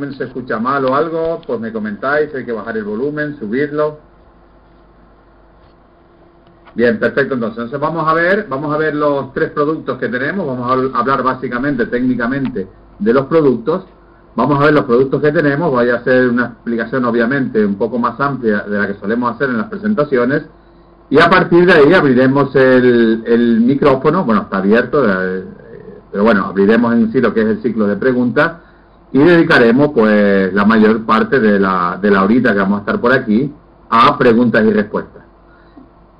volumen se escucha mal o algo, pues me comentáis, hay que bajar el volumen, subirlo. Bien, perfecto. Entonces, vamos a ver, vamos a ver los tres productos que tenemos. Vamos a hablar básicamente, técnicamente, de los productos. Vamos a ver los productos que tenemos. Voy a hacer una explicación, obviamente, un poco más amplia de la que solemos hacer en las presentaciones. Y a partir de ahí abriremos el, el micrófono. Bueno, está abierto, eh, pero bueno, abriremos en sí lo que es el ciclo de preguntas y dedicaremos pues la mayor parte de la, de la horita que vamos a estar por aquí a preguntas y respuestas.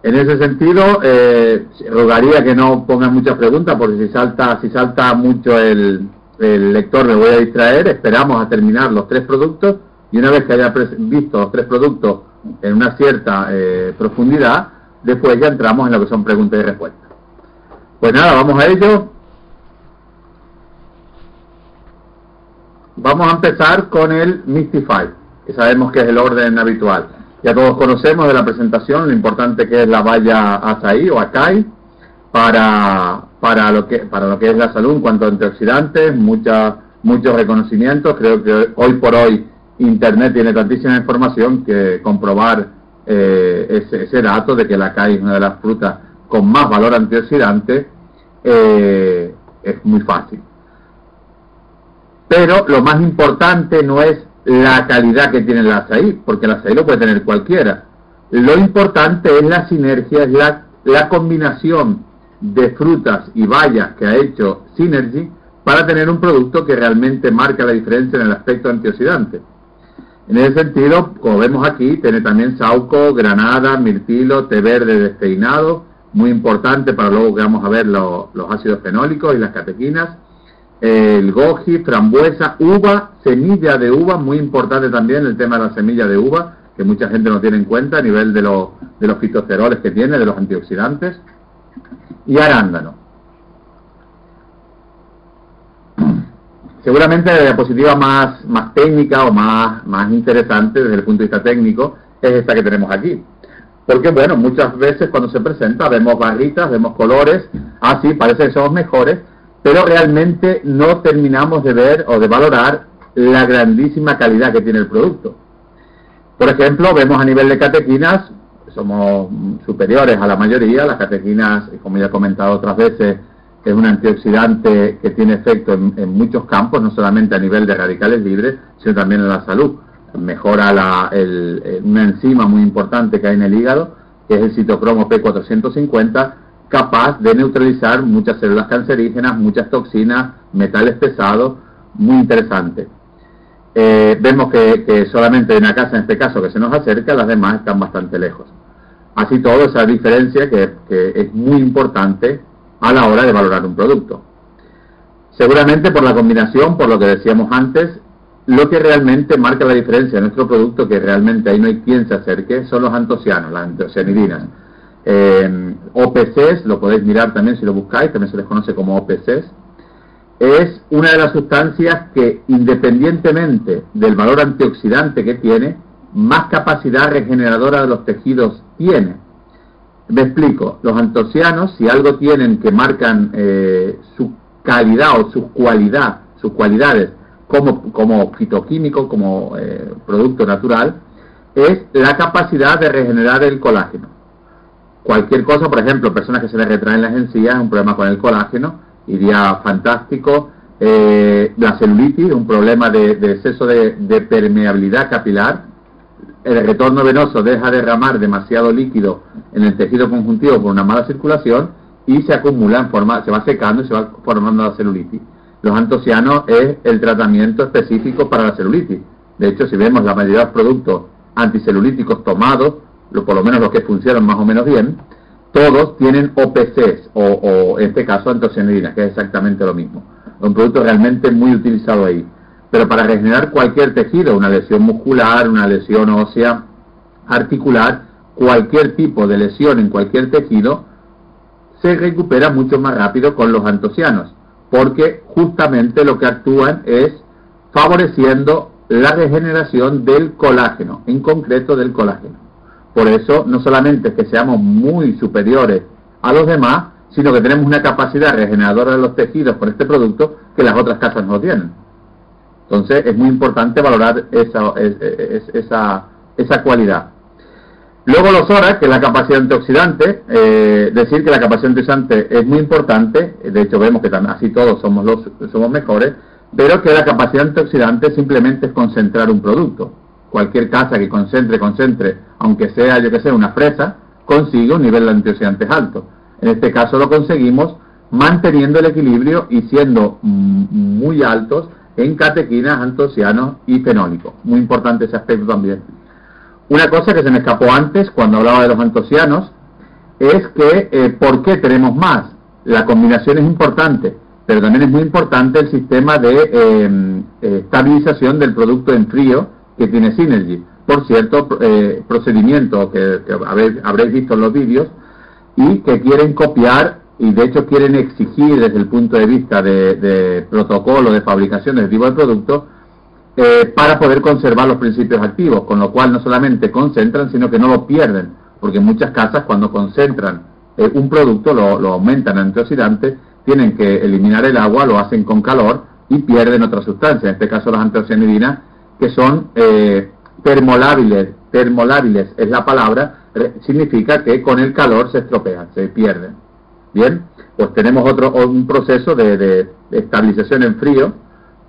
En ese sentido, eh, rogaría que no pongan muchas preguntas porque si salta, si salta mucho el, el lector me voy a distraer. Esperamos a terminar los tres productos y una vez que haya visto los tres productos en una cierta eh, profundidad, después ya entramos en lo que son preguntas y respuestas. Pues nada, vamos a ello. Vamos a empezar con el Mystify, que sabemos que es el orden habitual. Ya todos conocemos de la presentación lo importante que es la valla Azaí o Acai para, para, lo, que, para lo que es la salud en cuanto a antioxidantes, mucha, muchos reconocimientos. Creo que hoy por hoy Internet tiene tantísima información que comprobar eh, ese, dato de que la Acai es una de las frutas con más valor antioxidante eh, es muy fácil. Pero lo más importante no es la calidad que tiene el azaí, porque el azaí lo puede tener cualquiera. Lo importante es la sinergia, es la, combinación de frutas y bayas que ha hecho Synergy para tener un producto que realmente marca la diferencia en el aspecto antioxidante. En ese sentido, como vemos aquí, tiene también sauco, granada, mirtilo, té verde despeinado, muy importante para luego que vamos a ver los ácidos fenólicos y las catequinas el goji, frambuesa, uva, semilla de uva, muy importante también el tema de la semilla de uva, que mucha gente no tiene en cuenta a nivel de, los de los fitosteroles que tiene, de los antioxidantes, y arándano. Seguramente la diapositiva más, más técnica o más, más interesante desde el punto de vista técnico es esta que tenemos aquí. Porque, bueno, muchas veces cuando se presenta vemos barritas, vemos colores, así ah, parece que somos mejores, pero realmente no terminamos de ver o de valorar la grandísima calidad que tiene el producto. Por ejemplo, vemos a nivel de catequinas, somos superiores a la mayoría, las catequinas, como ya he comentado otras veces, es un antioxidante que tiene efecto en, muchos campos, no solamente a nivel de radicales libres, sino también en la salud. Mejora la, una enzima muy importante que hay en el hígado, que es el citocromo P450, capaz de neutralizar muchas células cancerígenas, muchas toxinas, metales pesados, muy interesante. Eh, vemos que, solamente en una casa, en este caso, que se nos acerca, las demás están bastante lejos. Así todo, esa diferencia que, que es muy importante a la hora de valorar un producto. Seguramente por la combinación, por lo que decíamos antes, lo que realmente marca la diferencia en nuestro producto, que realmente ahí no hay quien se acerque, son los antocianos, las antocianidinas eh, OPCs, lo podéis mirar también si lo buscáis, también se les conoce como OPCs, es una de las sustancias que independientemente del valor antioxidante que tiene, más capacidad regeneradora de los tejidos tiene. Me explico, los antocianos, si algo tienen que marcan eh, su calidad o su cualidad, sus cualidades como, como fitoquímico, como eh, producto natural, es la capacidad de regenerar el colágeno cualquier cosa, por ejemplo, personas que se les retraen las encías, un problema con el colágeno, iría fantástico. Eh, la celulitis, un problema de, exceso de, permeabilidad capilar. El retorno venoso deja derramar demasiado líquido en el tejido conjuntivo por una mala circulación y se acumula en forma, se va secando y se va formando la celulitis. Los antocianos es el tratamiento específico para la celulitis. De hecho, si vemos la mayoría de los productos anticelulíticos tomados por lo menos los que funcionan más o menos bien, todos tienen OPCs, o, en este caso antocianidinas, que es exactamente lo mismo. Un producto realmente muy utilizado ahí. Pero para regenerar cualquier tejido, una lesión muscular, una lesión ósea, articular, cualquier tipo de lesión en cualquier tejido, se recupera mucho más rápido con los antocianos, porque justamente lo que actúan es favoreciendo la regeneración del colágeno, en concreto del colágeno. Por eso, no solamente es que seamos muy superiores a los demás, sino que tenemos una capacidad regeneradora de los tejidos con este producto que las otras casas no tienen. Entonces es muy importante valorar esa, esa, esa cualidad. Luego los horas, que es la capacidad antioxidante, eh, decir que la capacidad antioxidante es muy importante, de hecho vemos que así todos somos, los, somos mejores, pero que la capacidad antioxidante simplemente es concentrar un producto. Cualquier casa que concentre, concentre, aunque sea, yo que sé, una fresa, consigue un nivel de antioxidantes alto. En este caso lo conseguimos manteniendo el equilibrio y siendo muy altos en catequinas, antocianos y fenólicos. Muy importante ese aspecto también. Una cosa que se me escapó antes cuando hablaba de los antocianos es que eh, ¿por qué tenemos más? La combinación es importante, pero también es muy importante el sistema de em, eh, estabilización del producto en frío que tiene Synergy. Por cierto, eh, procedimiento que, habréis, visto en los vídeos y que quieren copiar y de hecho quieren exigir desde el punto de vista de, protocolo de fabricación de tipo de producto eh, para poder conservar los principios activos, con lo cual no solamente concentran, sino que no lo pierden, porque muchas casas cuando concentran eh, un producto, lo, aumentan en antioxidantes, tienen que eliminar el agua, lo hacen con calor y pierden otra sustancia, en este caso las antocianidinas, que son eh, termolábiles, termolábiles es la palabra, significa que con el calor se estropean, se pierden. Bien, pues tenemos otro un proceso de estabilización en frío,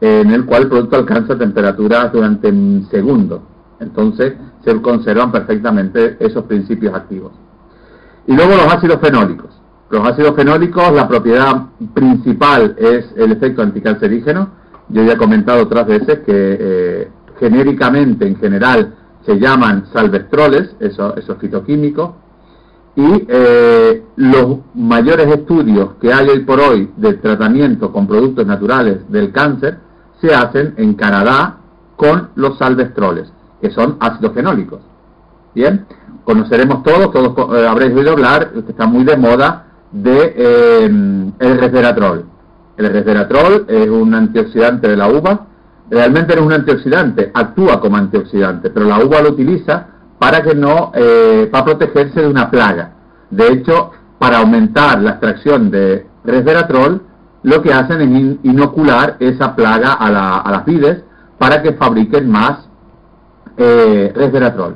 en el cual el producto alcanza temperaturas durante un segundo. Entonces se conservan perfectamente esos principios activos. Y luego los ácidos fenólicos. Los ácidos fenólicos, la propiedad principal es el efecto anticancerígeno. Yo ya he comentado otras veces que eh, genéricamente, en general, se llaman salvestroles, esos, esos fitoquímicos, y eh, los mayores estudios que hay hoy por hoy de tratamiento con productos naturales del cáncer se hacen en Canadá con los salvestroles, que son ácidos fenólicos. Bien, conoceremos todos, todos eh, habréis oído hablar, que está muy de moda, de eh, el resveratrol. El resveratrol es un antioxidante de la uva, realmente no es un antioxidante, actúa como antioxidante, pero la uva lo utiliza para que no, eh, para protegerse de una plaga. De hecho, para aumentar la extracción de resveratrol, lo que hacen es inocular esa plaga a, las vides para que fabriquen más eh, resveratrol.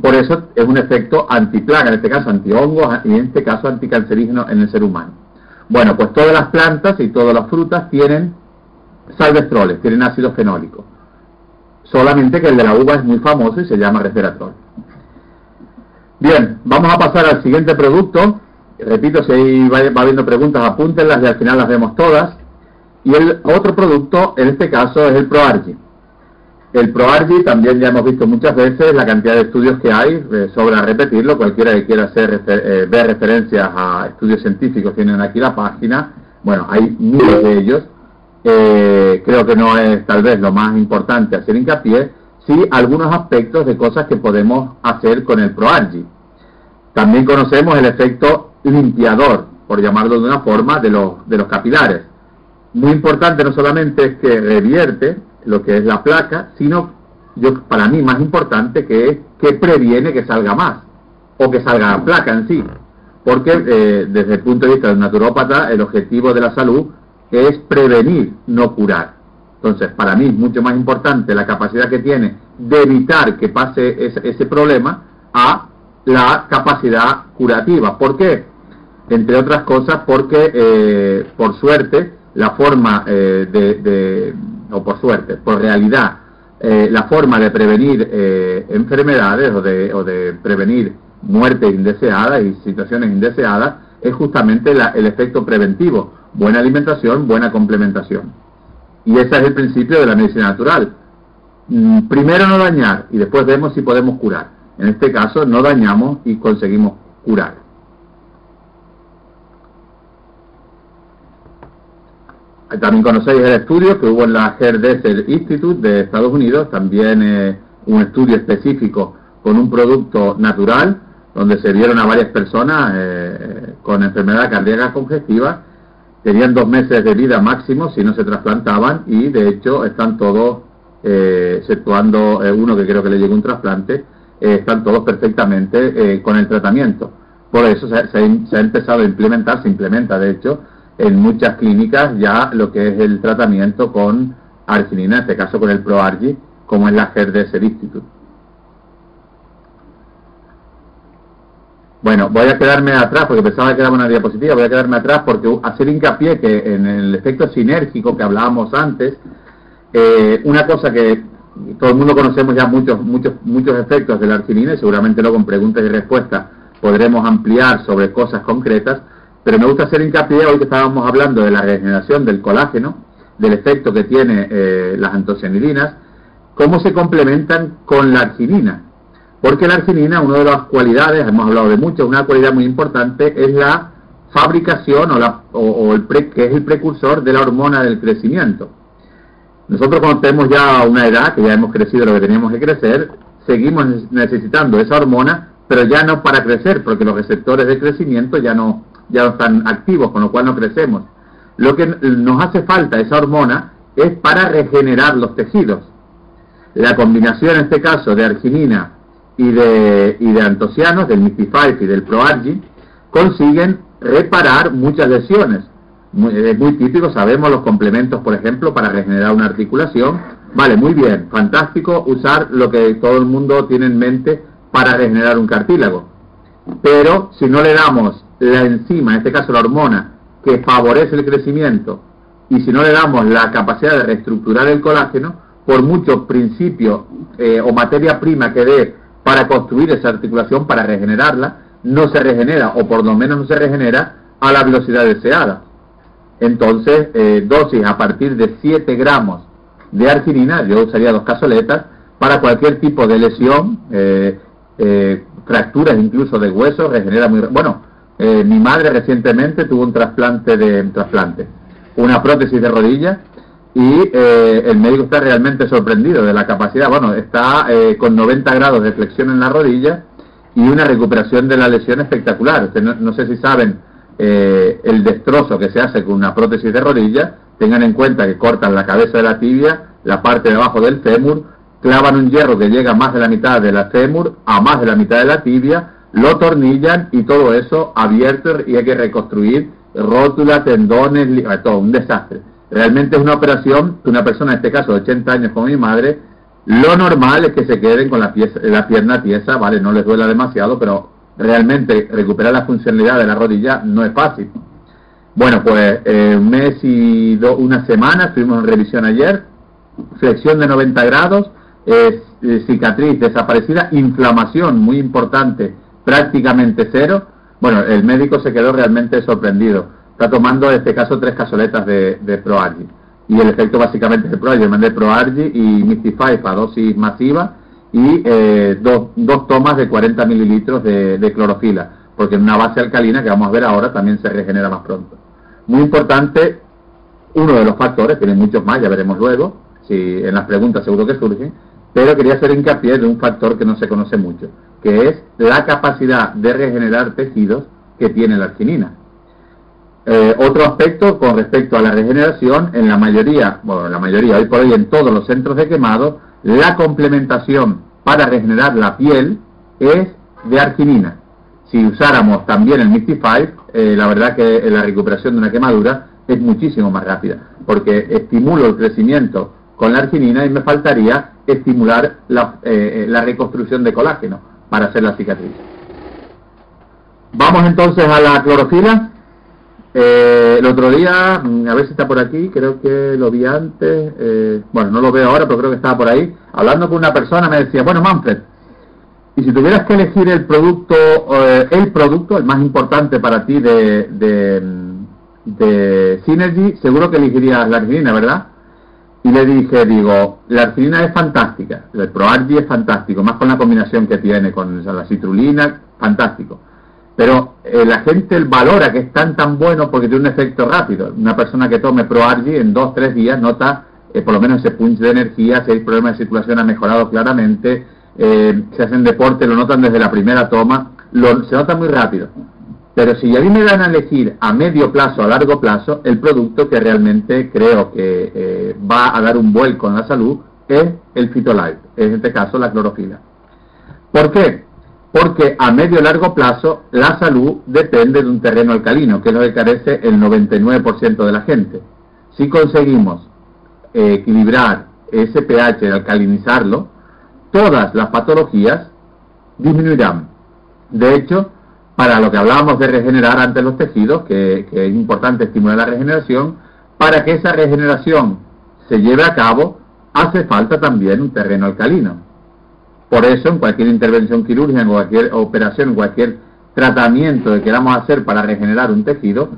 Por eso es un efecto antiplaga, en este caso antihongos y en este caso anticancerígeno en el ser humano. Bueno, pues todas las plantas y todas las frutas tienen salvestroles, tienen ácido fenólico. Solamente que el de la uva es muy famoso y se llama resveratrol. Bien, vamos a pasar al siguiente producto, repito, si va, habiendo preguntas, apúntenlas y al final las vemos todas. Y el otro producto, en este caso, es el ProArgi. El ProArgi también ya hemos visto muchas veces la cantidad de estudios que hay, eh, sobra repetirlo, cualquiera que quiera hacer, eh, ver referencias a estudios científicos tienen aquí la página, bueno, hay miles de ellos, eh, creo que no es tal vez lo más importante hacer hincapié, sí algunos aspectos de cosas que podemos hacer con el ProArgi. También conocemos el efecto limpiador, por llamarlo de una forma, de los, de los capilares. Muy importante no solamente es que revierte lo que es la placa, sino yo para mí más importante que es que previene que salga más o que salga la placa en sí. Porque eh, desde el punto de vista del naturópata, el objetivo de la salud es prevenir, no curar. Entonces, para mí es mucho más importante la capacidad que tiene de evitar que pase ese, ese problema a la capacidad curativa. ¿Por qué? Entre otras cosas porque, eh, por suerte, la forma eh, de, o por suerte, por realidad, eh, la forma de prevenir enfermedades o de, o de prevenir muertes indeseadas y situaciones indeseadas es justamente el efecto preventivo. Buena alimentación, buena complementación. Y ese es el principio de la medicina natural. Mm, primero no dañar y después vemos si podemos curar. En este caso no dañamos y conseguimos curar. También conocéis el estudio que hubo en la Desert Institute de Estados Unidos, también eh, un estudio específico con un producto natural, donde se vieron a varias personas eh, con enfermedad cardíaca congestiva, tenían dos meses de vida máximo si no se trasplantaban y de hecho están todos, eh, exceptuando uno que creo que le llegó un trasplante, eh, están todos perfectamente eh, con el tratamiento. Por eso se, ha empezado a implementar, se implementa de hecho en muchas clínicas ya lo que es el tratamiento con arginina, en este caso con el ProArgi, como es la GERDES Institute. Bueno, voy a quedarme atrás porque pensaba que era una diapositiva, voy a quedarme atrás porque hacer hincapié que en el efecto sinérgico que hablábamos antes, eh, una cosa que todo el mundo conocemos ya muchos, muchos, muchos efectos de la arginina y seguramente luego con preguntas y respuestas podremos ampliar sobre cosas concretas, pero me gusta hacer hincapié hoy que estábamos hablando de la regeneración del colágeno, del efecto que tiene eh, las antocianidinas, cómo se complementan con la arginina. Porque la arginina, una de las cualidades, hemos hablado de muchas, una cualidad muy importante es la fabricación o, el que es el precursor de la hormona del crecimiento. Nosotros cuando tenemos ya una edad, que ya hemos crecido lo que teníamos que crecer, seguimos necesitando esa hormona, pero ya no para crecer, porque los receptores de crecimiento ya no, ya no están activos, con lo cual no crecemos. Lo que nos hace falta esa hormona es para regenerar los tejidos. La combinación en este caso de arginina y de, y de antocianos, del Mystify y del ProArgi, consiguen reparar muchas lesiones. es muy típico, sabemos los complementos, por ejemplo, para regenerar una articulación. Vale, muy bien, fantástico usar lo que todo el mundo tiene en mente para regenerar un cartílago. Pero si no le damos la enzima, en este caso la hormona, que favorece el crecimiento, y si no le damos la capacidad de reestructurar el colágeno, por muchos principios eh, o materia prima que dé para construir esa articulación, para regenerarla, no se regenera, o por lo menos no se regenera a la velocidad deseada. Entonces, eh, dosis a partir de 7 gramos de arginina, yo usaría dos casoletas, para cualquier tipo de lesión, eh, eh, fracturas incluso de huesos, regenera muy... Bueno, mi madre recientemente tuvo un trasplante de trasplante, una prótesis de rodilla y eh, el médico está realmente sorprendido de la capacidad, bueno, está eh, con 90 grados de flexión en la rodilla y una recuperación de la lesión espectacular. No, sé si saben eh, el destrozo que se hace con una prótesis de rodilla, tengan en cuenta que cortan la cabeza de la tibia, la parte de abajo del fémur, clavan un hierro que llega a más de la mitad de la fémur, a más de la mitad de la tibia, lo tornillan y todo eso abierto y hay que reconstruir rótula, tendones, todo, un desastre. Realmente es una operación que una persona, en este caso de 80 años como mi madre, lo normal es que se queden con la, la pierna tiesa, ¿vale? No les duela demasiado, pero realmente recuperar la funcionalidad de la rodilla no es fácil. Bueno, pues eh, un mes y una semana, estuvimos en revisión ayer, flexión de 90 grados, eh, cicatriz desaparecida, inflamación muy importante, prácticamente cero. Bueno, el médico se quedó realmente sorprendido está tomando en este caso tres casoletas de, de ProArgi. Y el efecto básicamente es el ProArgi. Yo mandé ProArgi y Mystify a dosis masiva y eh, dos, dos, tomas de 40 mililitros de, clorofila, porque en una base alcalina que vamos a ver ahora también se regenera más pronto. Muy importante, uno de los factores, tiene muchos más, ya veremos luego, si en las preguntas seguro que surgen, pero quería hacer hincapié de un factor que no se conoce mucho, que es la capacidad de regenerar tejidos que tiene la arginina. Eh, otro aspecto con respecto a la regeneración, en la mayoría, bueno, en la mayoría, hoy por hoy en todos los centros de quemado, la complementación para regenerar la piel es de arginina. Si usáramos también el Mystify, eh, la verdad que la recuperación de una quemadura es muchísimo más rápida, porque estimulo el crecimiento con la arginina y me faltaría estimular la, eh, la reconstrucción de colágeno para hacer la cicatriz. Vamos entonces a la clorofila. Eh, el otro día, mm, a ver si está por aquí, creo que lo vi antes, eh, bueno, no lo veo ahora, pero creo que estaba por ahí, hablando con una persona me decía, bueno, Manfred, y si tuvieras que elegir el producto, eh, el producto, el más importante para ti de, de, de Synergy, seguro que elegirías la arginina, ¿verdad? Y le dije, digo, la arginina es fantástica, el ProArgi es fantástico, más con la combinación que tiene con la citrulina, fantástico pero eh, la gente valora que es tan tan bueno porque tiene un efecto rápido. Una persona que tome ProArgi en dos, tres días nota eh, por lo menos ese punch de energía, si hay problemas de circulación ha mejorado claramente, eh, si hacen deporte lo notan desde la primera toma, se nota muy rápido. Pero si a mí me dan a elegir a medio plazo, a largo plazo, el producto que realmente creo que va a dar un vuelco en la salud es el Fitolife, en este caso la clorofila. ¿Por qué? Porque a medio y largo plazo la salud depende de un terreno alcalino, que es lo que carece el 99% de la gente. Si conseguimos equilibrar ese pH, alcalinizarlo, todas las patologías disminuirán. De hecho, para lo que hablábamos de regenerar ante los tejidos, que, es importante estimular la regeneración, para que esa regeneración se lleve a cabo, hace falta también un terreno alcalino. Por eso, en cualquier intervención quirúrgica, en cualquier operación, en cualquier tratamiento que queramos hacer para regenerar un tejido,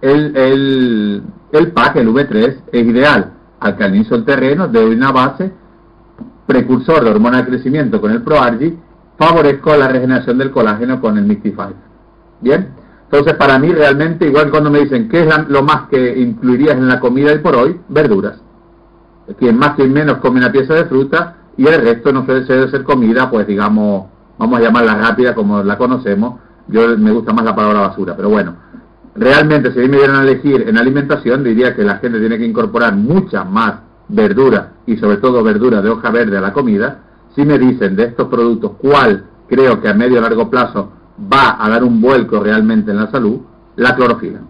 el, el, el PAC, el V3, es ideal. Alcalinizo el terreno, doy una base, precursor de hormona de crecimiento con el ProArgi, favorezco la regeneración del colágeno con el Mictify. Bien, entonces para mí realmente, igual cuando me dicen qué es lo más que incluirías en la comida hoy por hoy, verduras. Quien más, quien menos come una pieza de fruta y el resto no suele ser comida, pues digamos, vamos a llamarla rápida como la conocemos. Yo me gusta más la palabra basura, pero bueno, realmente si me dieran a elegir en alimentación, diría que la gente tiene que incorporar mucha más verdura y sobre todo verdura de hoja verde a la comida. Si me dicen de estos productos cuál creo que a medio o largo plazo va a dar un vuelco realmente en la salud, la clorofila.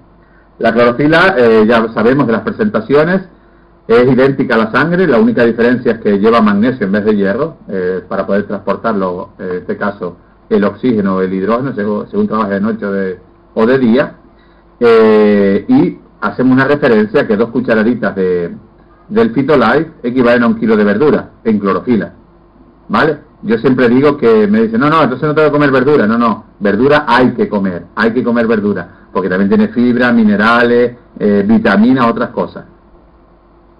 La clorofila, eh, ya sabemos de las presentaciones, es idéntica a la sangre, la única diferencia es que lleva magnesio en vez de hierro eh, para poder transportarlo, en este caso, el oxígeno o el hidrógeno, según, trabaje de noche o de, día. Eh, y hacemos una referencia que dos cucharaditas de, del Fitolife equivalen a un kilo de verdura en clorofila. ¿Vale? Yo siempre digo que me dicen, no, no, entonces no tengo que comer verdura. No, no, verdura hay que comer, hay que comer verdura, porque también tiene fibra, minerales, eh, vitaminas, otras cosas.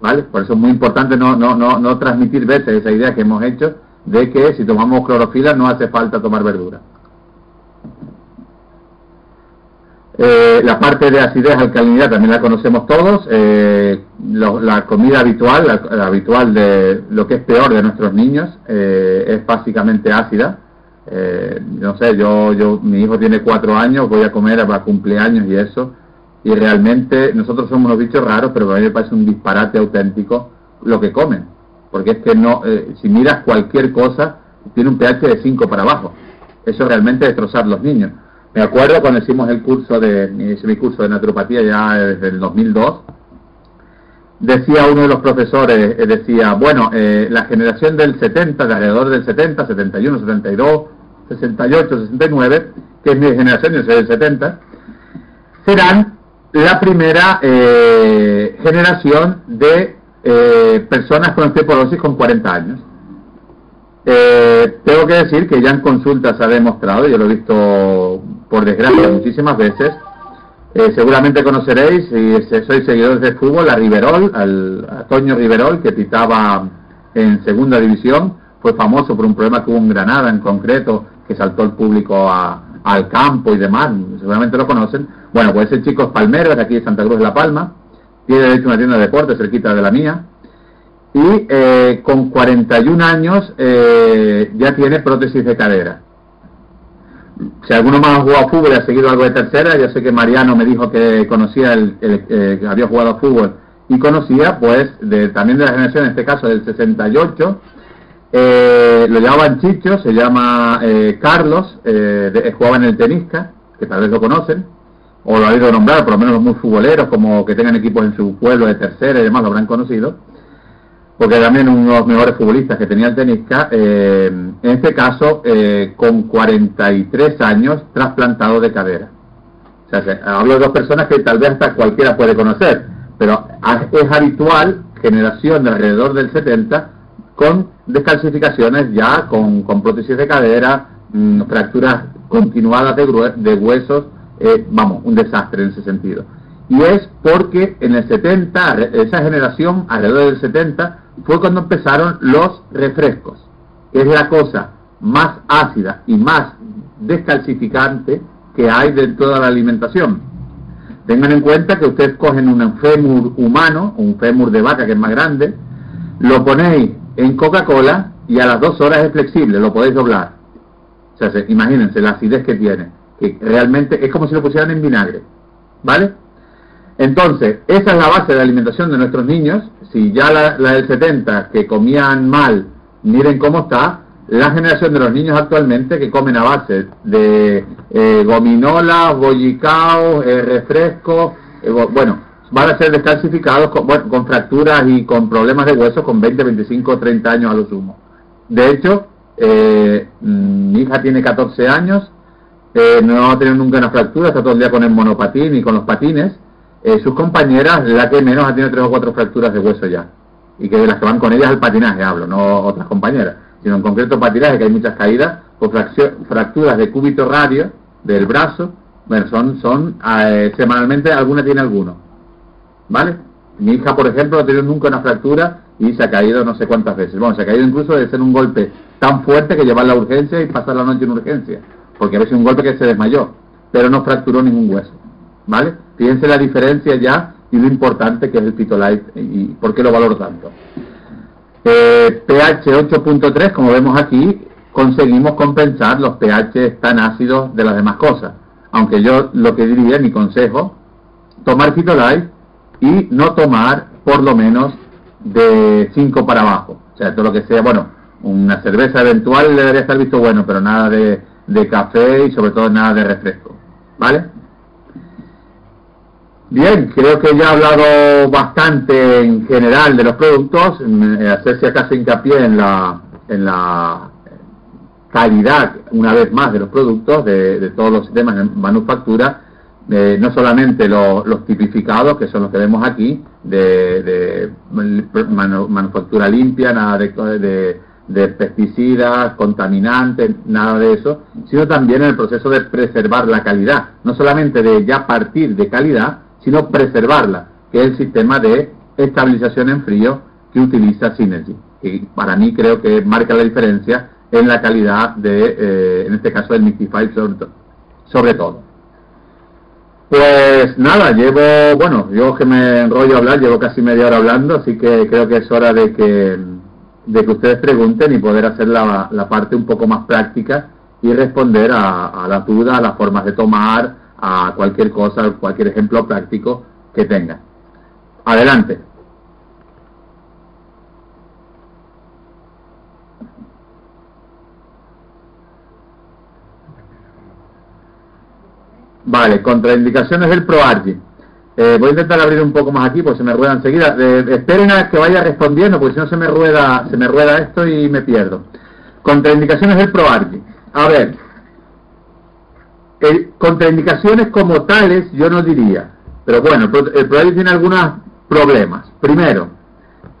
¿Vale? Por eso es muy importante no, no, no, no transmitir veces esa idea que hemos hecho de que si tomamos clorofila no hace falta tomar verdura. Eh, la parte de acidez, alcalinidad también la conocemos todos. Eh, la comida habitual, la, habitual de lo que es peor de nuestros niños, eh, es básicamente ácida. no sé, yo, yo, mi hijo tiene cuatro años, voy a comer a cumpleaños y eso, y realmente nosotros somos unos bichos raros, pero a mí me parece un disparate auténtico lo que comen, porque es que no, si miras cualquier cosa, tiene un pH de 5 para abajo. Eso realmente es destrozar los niños. Me acuerdo cuando hicimos el curso de, hice mi curso de naturopatía ya desde el 2002, decía uno de los profesores, eh, decía, bueno, eh, la generación del 70, de alrededor del 70, 71, 72, 68, 69, que es mi generación, yo soy del 70, serán la primera eh, generación de personas con osteoporosis con 40 años. tengo que decir que ya en consultas se ha demostrado, yo lo he visto por desgracia, muchísimas veces. Eh, seguramente conoceréis, si sois seguidores de fútbol, a Riverol, al, a Toño Riverol, que pitaba en segunda división. Fue famoso por un problema que hubo en Granada en concreto, que saltó el público al campo y demás. Seguramente lo conocen. Bueno, pues ese chico es de aquí de Santa Cruz de la Palma. Tiene hecho una tienda de deporte cerquita de la mía. Y eh, con 41 años eh, ya tiene prótesis de cadera si alguno más ha jugado fútbol y ha seguido algo de tercera, yo sé que Mariano me dijo que conocía el, eh, que había jugado fútbol y conocía, pues, de, también de la generación, en este caso del 68, eh, lo llamaban Chicho, se llama eh, Carlos, eh, jugaba en el Tenisca, que tal vez lo conocen, o lo ha oído nombrar, por lo menos los muy futboleros, como que tengan equipos en su pueblo de tercera y demás, lo habrán conocido porque también uno de los mejores futbolistas que tenía el tenisca, eh, en este caso eh, con 43 años trasplantado de cadera. O sea, hablo de dos personas que tal vez hasta cualquiera puede conocer, pero es habitual, generación de alrededor del 70, con descalcificaciones ya, con, prótesis de cadera, mm, fracturas continuadas de, de huesos, eh, vamos, un desastre en ese sentido. Y es porque en el 70, esa generación, alrededor del 70, fue cuando empezaron los refrescos, que es la cosa más ácida y más descalcificante que hay de toda la alimentación. Tengan en cuenta que ustedes cogen un fémur humano, un fémur de vaca que es más grande, lo ponéis en Coca-Cola y a las dos horas es flexible, lo podéis doblar. O sea, imagínense la acidez que tiene, que realmente es como si lo pusieran en vinagre. ¿Vale? Entonces, esa es la base de la alimentación de nuestros niños. Si ya la, del 70, que comían mal, miren cómo está, la generación de los niños actualmente que comen a base de eh, gominolas, bollicaos, eh, refrescos, eh, bueno, van a ser descalcificados con, bueno, con fracturas y con problemas de hueso con 20, 25, 30 años a lo sumo. De hecho, eh, mi hija tiene 14 años, eh, no ha tenido nunca una fractura, está todo el día con el monopatín y con los patines. Eh, sus compañeras, la que menos ha tenido tres o cuatro fracturas de hueso ya. Y que de las que van con ellas al patinaje hablo, no otras compañeras, sino en concreto patinaje, que hay muchas caídas, o fracturas de cúbito radio del brazo, bueno, son, son semanalmente, alguna tiene alguno. ¿Vale? Mi hija, por ejemplo, no ha tenido nunca una fractura y se ha caído no sé cuántas veces. Bueno, se ha caído incluso de ser un golpe tan fuerte que llevar la urgencia y pasar la noche en urgencia, porque a veces un golpe que se desmayó, pero no fracturó ningún hueso, ¿vale? Fíjense la diferencia ya y lo importante que es el Pitolite y por qué lo valoro tanto. Eh, pH 8.3, como vemos aquí, conseguimos compensar los pH tan ácidos de las demás cosas. Aunque yo lo que diría, mi consejo, tomar Pitolite y no tomar por lo menos de 5 para abajo. O sea, todo lo que sea, bueno, una cerveza eventual debería estar visto bueno, pero nada de, café y sobre todo nada de refresco. ¿Vale? Bien, creo que ya he hablado bastante en general de los productos, hacer si acaso hincapié en la, en la calidad, una vez más, de los productos, de, todos los sistemas de manufactura, no solamente los tipificados, que son los que vemos aquí, de, manufactura limpia, nada de de pesticidas, contaminantes, nada de eso, sino también en el proceso de preservar la calidad, no solamente de ya partir de calidad, sino preservarla, que es el sistema de estabilización en frío que utiliza Synergy. Y para mí creo que marca la diferencia en la calidad de, eh, en este caso, del Mixify sobre, sobre todo. Pues nada, llevo, bueno, yo que me enrollo a hablar, llevo casi media hora hablando, así que creo que es hora de que de que ustedes pregunten y poder hacer la, la parte un poco más práctica y responder a, a las dudas, a las formas de tomar, a cualquier cosa, cualquier ejemplo práctico que tengan. Adelante. Vale, contraindicaciones del ProArgi. Eh, voy a intentar abrir un poco más aquí, porque se me rueda enseguida. Eh, esperen a que vaya respondiendo, porque si no se me rueda, se me rueda esto y me pierdo. Contraindicaciones del ProArgi. A ver, contraindicaciones como tales yo no diría, pero bueno, el ProArgi tiene algunos problemas. Primero,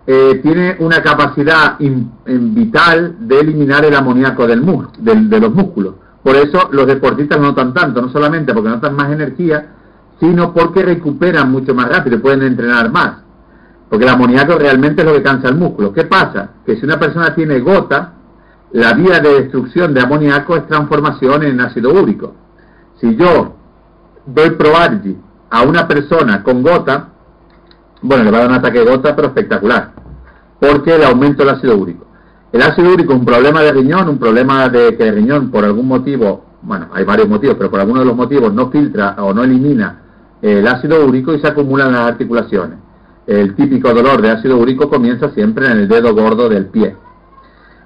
eh, tiene una capacidad vital de eliminar el amoníaco del de los músculos. Por eso los deportistas no notan tanto, no solamente porque notan más energía, sino porque recuperan mucho más rápido, y pueden entrenar más. Porque el amoníaco realmente es lo que cansa el músculo. ¿Qué pasa? Que si una persona tiene gota, la vía de destrucción de amoníaco es transformación en ácido úrico. Si yo doy Proargi a una persona con gota, bueno, le va a dar un ataque de gota, pero espectacular, porque le aumento el ácido úrico. El ácido úrico un problema de riñón, un problema de que el riñón por algún motivo, bueno, hay varios motivos, pero por alguno de los motivos no filtra o no elimina el ácido úrico y se acumula en las articulaciones. El típico dolor de ácido úrico comienza siempre en el dedo gordo del pie.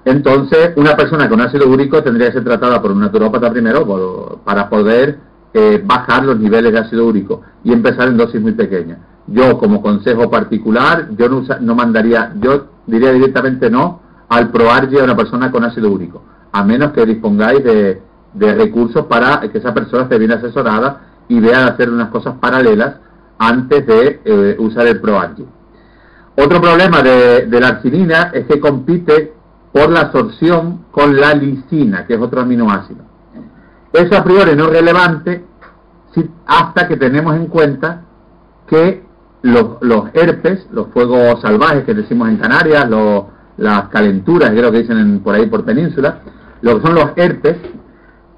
Entonces, una persona con ácido úrico tendría que ser tratada por un naturópata primero para poder eh, bajar los niveles de ácido úrico y empezar en dosis muy pequeñas. Yo, como consejo particular, yo no mandaría, yo diría directamente no al proarge a una persona con ácido úrico, a menos que dispongáis de, de recursos para que esa persona esté bien asesorada y vean hacer unas cosas paralelas antes de eh, usar el ProArgi. Otro problema de, la arginina es que compite por la absorción con la lisina, que es otro aminoácido. Eso a priori no es relevante hasta que tenemos en cuenta que los, herpes, los fuegos salvajes que decimos en Canarias, las calenturas, creo que dicen por ahí por península, lo que son los herpes,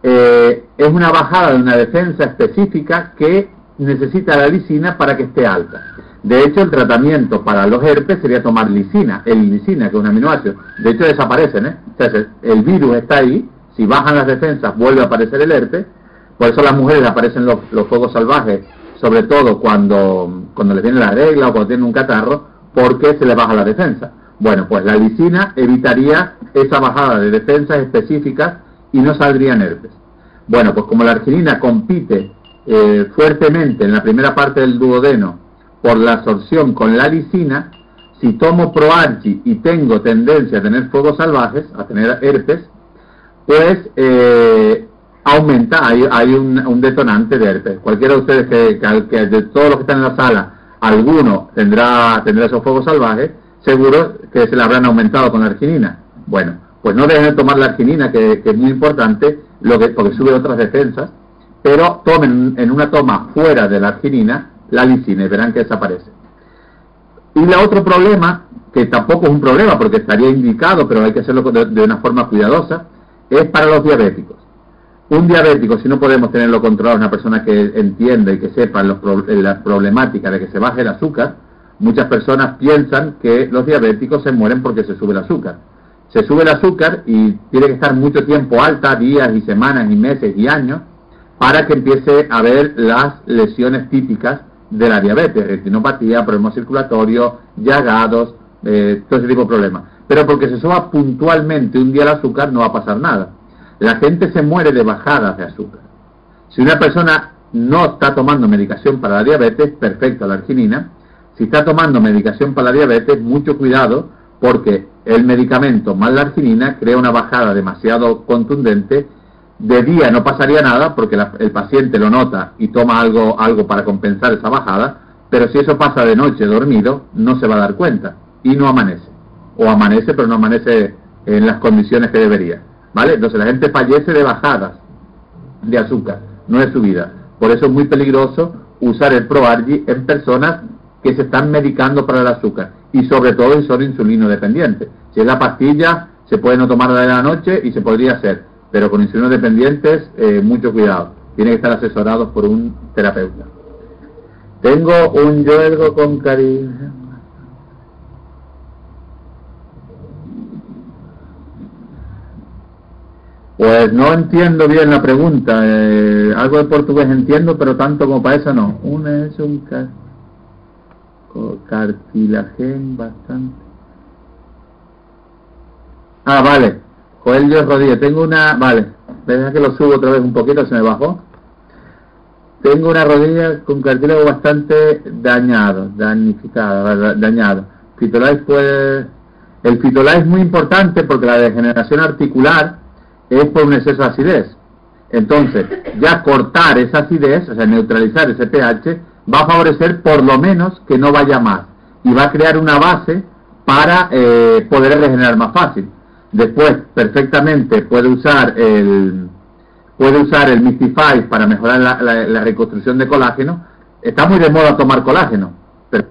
eh, es una bajada de una defensa específica que necesita la lisina para que esté alta. De hecho, el tratamiento para los herpes sería tomar lisina, el lisina, que es un aminoácido. De hecho, desaparecen, ¿eh? el virus está ahí, si bajan las defensas vuelve a aparecer el herpes, por eso las mujeres aparecen los, los fuegos salvajes, sobre todo cuando, cuando les viene la regla o cuando tienen un catarro, porque se les baja la defensa. Bueno, pues la lisina evitaría esa bajada de defensas específicas y no saldrían herpes. Bueno, pues como la arginina compite eh, fuertemente en la primera parte del duodeno por la absorción con la lisina, si tomo Proarchi y tengo tendencia a tener fuegos salvajes, a tener herpes, pues eh, aumenta, hay, un, detonante de herpes. Cualquiera de ustedes que, que, de todos los que están en la sala, alguno tendrá, tendrá esos fuegos salvajes, seguro que se le habrán aumentado con la arginina. Bueno, pues no dejen de tomar la arginina, que, es muy importante, lo que, porque sube otras defensas, pero tomen en una toma fuera de la arginina la lisina y verán que desaparece. Y el otro problema, que tampoco es un problema porque estaría indicado, pero hay que hacerlo de una forma cuidadosa, es para los diabéticos. Un diabético, si no podemos tenerlo controlado, una persona que entienda y que sepa los, la problemática de que se baje el azúcar, muchas personas piensan que los diabéticos se mueren porque se sube el azúcar. Se sube el azúcar y tiene que estar mucho tiempo alta, días y semanas y meses y años, para que empiece a ver las lesiones típicas de la diabetes, retinopatía, problemas circulatorios, llagados, eh, todo ese tipo de problemas pero porque se suba puntualmente un día el azúcar no va a pasar nada. La gente se muere de bajadas de azúcar. Si una persona no está tomando medicación para la diabetes, perfecto, la arginina. Si está tomando medicación para la diabetes, mucho cuidado, porque el medicamento más la arginina crea una bajada demasiado contundente. De día no pasaría nada, porque el paciente lo nota y toma algo, algo para compensar esa bajada, pero si eso pasa de noche dormido, no se va a dar cuenta y no amanece o amanece, pero no amanece en las condiciones que debería. ¿Vale? Entonces la gente fallece de bajadas de azúcar, no de subida. Por eso es muy peligroso usar el ProArgi en personas que se están medicando para el azúcar y sobre todo si son insulino dependientes. Si es la pastilla, se puede no tomarla de la noche y se podría hacer, pero con insulino dependientes, eh, mucho cuidado. Tiene que estar asesorados por un terapeuta. Tengo un yoelgo con cariño. Pues no entiendo bien la pregunta. Eh, algo de portugués entiendo, pero tanto como para eso no. Una es un cartilagen bastante. Ah, vale. Joel Dios Rodríguez. Tengo una. Vale. Deja que lo subo otra vez un poquito, se me bajó. Tengo una rodilla con cartílago bastante dañado, damnificado, dañado. Puede. El fitolais es muy importante porque la degeneración articular es por un exceso de acidez. Entonces, ya cortar esa acidez, o sea, neutralizar ese pH, va a favorecer por lo menos que no vaya más y va a crear una base para eh, poder regenerar más fácil. Después, perfectamente puede usar el puede usar el Mystify para mejorar la, reconstrucción de colágeno. Está muy de moda tomar colágeno, pero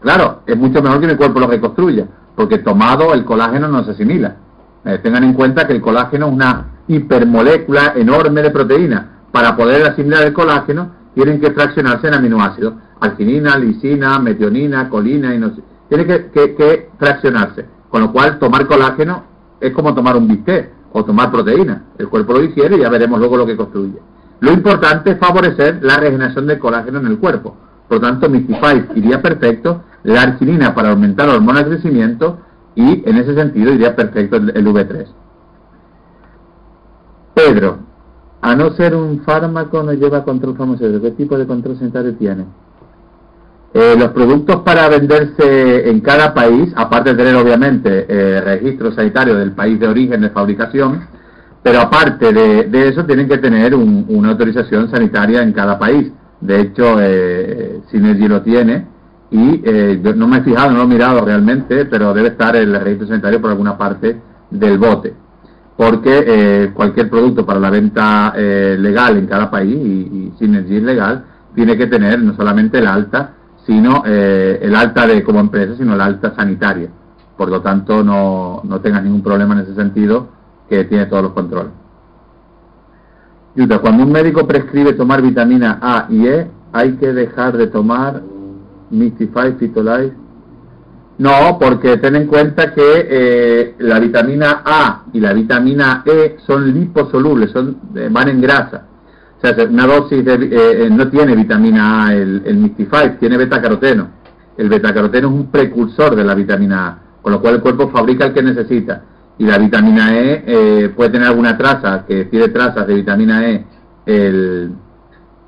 claro, es mucho mejor que mi cuerpo lo reconstruya, porque tomado el colágeno no se asimila. Eh, tengan en cuenta que el colágeno es una hipermolécula enorme de proteína. Para poder asimilar el colágeno, tienen que fraccionarse en aminoácidos. Alcinina, lisina, metionina, colina, y no sé. Tiene que, fraccionarse. Con lo cual, tomar colágeno es como tomar un bistec o tomar proteína. El cuerpo lo digiere y ya veremos luego lo que construye. Lo importante es favorecer la regeneración del colágeno en el cuerpo. Por lo tanto, Mystify iría perfecto. La arginina para aumentar la hormona de crecimiento y en ese sentido iría perfecto el, V3. Pedro, a no ser un fármaco no lleva control farmacéutico. ¿Qué tipo de control sanitario tiene? Eh, los productos para venderse en cada país, aparte de tener obviamente eh, registro sanitario del país de origen de fabricación, pero aparte de, eso tienen que tener una autorización sanitaria en cada país. De hecho, eh, lo tiene y eh, yo no me he fijado, no lo he mirado realmente, pero debe estar el registro sanitario por alguna parte del bote, porque eh, cualquier producto para la venta eh, legal en cada país y, sin Synergy legal tiene que tener no solamente el alta, sino el alta de como empresa, sino el alta sanitaria. Por lo tanto, no, no tengas ningún problema en ese sentido, que tiene todos los controles. Yuta, cuando un médico prescribe tomar vitamina A y E, hay que dejar de tomar Mystify Fitolife. No, porque ten en cuenta que eh, la vitamina A y la vitamina E son liposolubles, son, eh, van en grasa. O sea, una dosis de, eh, no tiene vitamina A el, el Mystify, tiene beta-caroteno. El beta-caroteno es un precursor de la vitamina A, con lo cual el cuerpo fabrica el que necesita. Y la vitamina E puede tener alguna traza, que tiene trazas de vitamina E, el,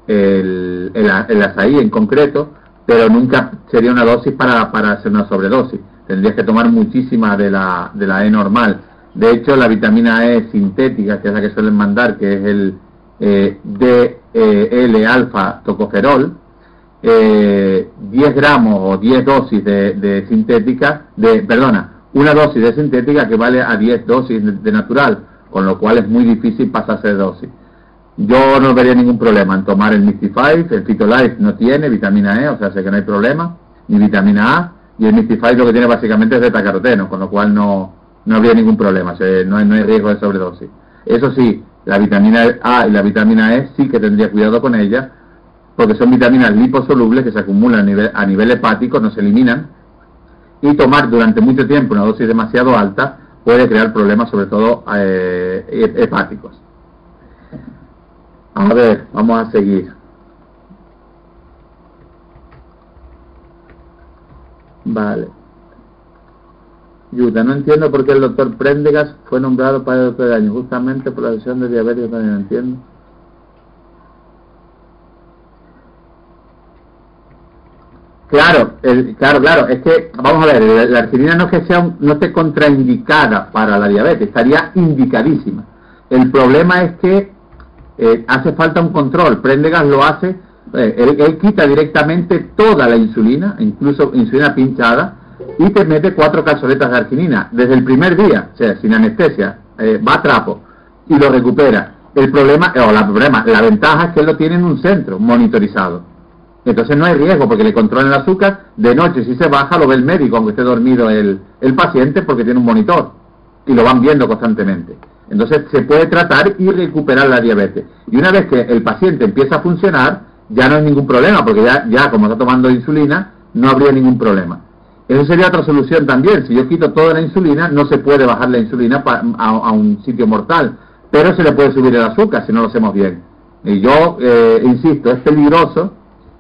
el, el, el azaí en concreto, pero nunca sería una dosis para, para hacer una sobredosis. Tendrías que tomar muchísima de la, de la E normal. De hecho, la vitamina E sintética, que es la que suelen mandar, que es el eh, DL-alfa tocoferol, eh, 10 gramos o 10 dosis de, de, sintética, de, perdona, una dosis de sintética que vale a 10 dosis de, de natural, con lo cual es muy difícil pasarse de dosis. Yo no vería ningún problema en tomar el Mystify, el Phytolife no tiene vitamina E, o sea, sé que no hay problema, ni vitamina A, y el Mystify lo que tiene básicamente es beta-caroteno, con lo cual no, no habría ningún problema, no, hay, no hay riesgo de sobredosis. Eso sí, la vitamina A y la vitamina E sí que tendría cuidado con ella, porque son vitaminas liposolubles que se acumulan a nivel, a nivel hepático, no se eliminan, y tomar durante mucho tiempo una dosis demasiado alta puede crear problemas, sobre todo eh, hepáticos. A ver, vamos a seguir. Vale. Yuta, no entiendo por qué el doctor Prendegas fue nombrado para el doctor de año, justamente por la lesión de diabetes, también no entiendo. Claro, el, claro, claro, es que, vamos a ver, la arginina no es que sea no esté contraindicada para la diabetes, estaría indicadísima. El problema es que eh, hace falta un control. Prendegas lo hace, eh, él, quita directamente toda la insulina, incluso insulina pinchada, y te mete cuatro calzoletas de arginina desde el primer día, o sea, sin anestesia, eh, va a trapo y lo recupera. El problema, o la problema, la ventaja es que él lo tiene en un centro monitorizado. Entonces no hay riesgo porque le controlan el azúcar. De noche, si se baja, lo ve el médico, aunque esté dormido el, el paciente, porque tiene un monitor y lo van viendo constantemente. Entonces se puede tratar y recuperar la diabetes. Y una vez que el paciente empieza a funcionar, ya no hay ningún problema, porque ya, ya como está tomando insulina, no habría ningún problema. Eso sería otra solución también. Si yo quito toda la insulina, no se puede bajar la insulina a, un sitio mortal, pero se le puede subir el azúcar si no lo hacemos bien. Y yo eh, insisto, es peligroso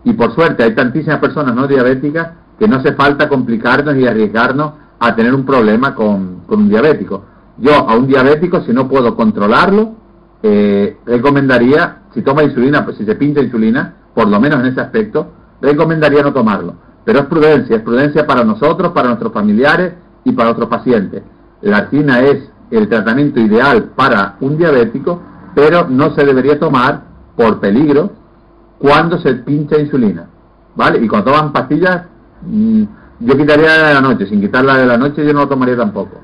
y por suerte hay tantísimas personas no diabéticas que no hace falta complicarnos y arriesgarnos a tener un problema con, con un diabético. Yo a un diabético, si no puedo controlarlo, eh, recomendaría, si toma insulina, pues si se pinta insulina, por lo menos en ese aspecto, recomendaría no tomarlo. Pero es prudencia, es prudencia para nosotros, para nuestros familiares y para otros pacientes. La argina es el tratamiento ideal para un diabético, pero no se debería tomar por peligro cuando se pincha insulina. ¿Vale? Y cuando toman pastillas, mm, yo quitaría la de la noche. Sin quitarla de la noche yo no lo tomaría tampoco.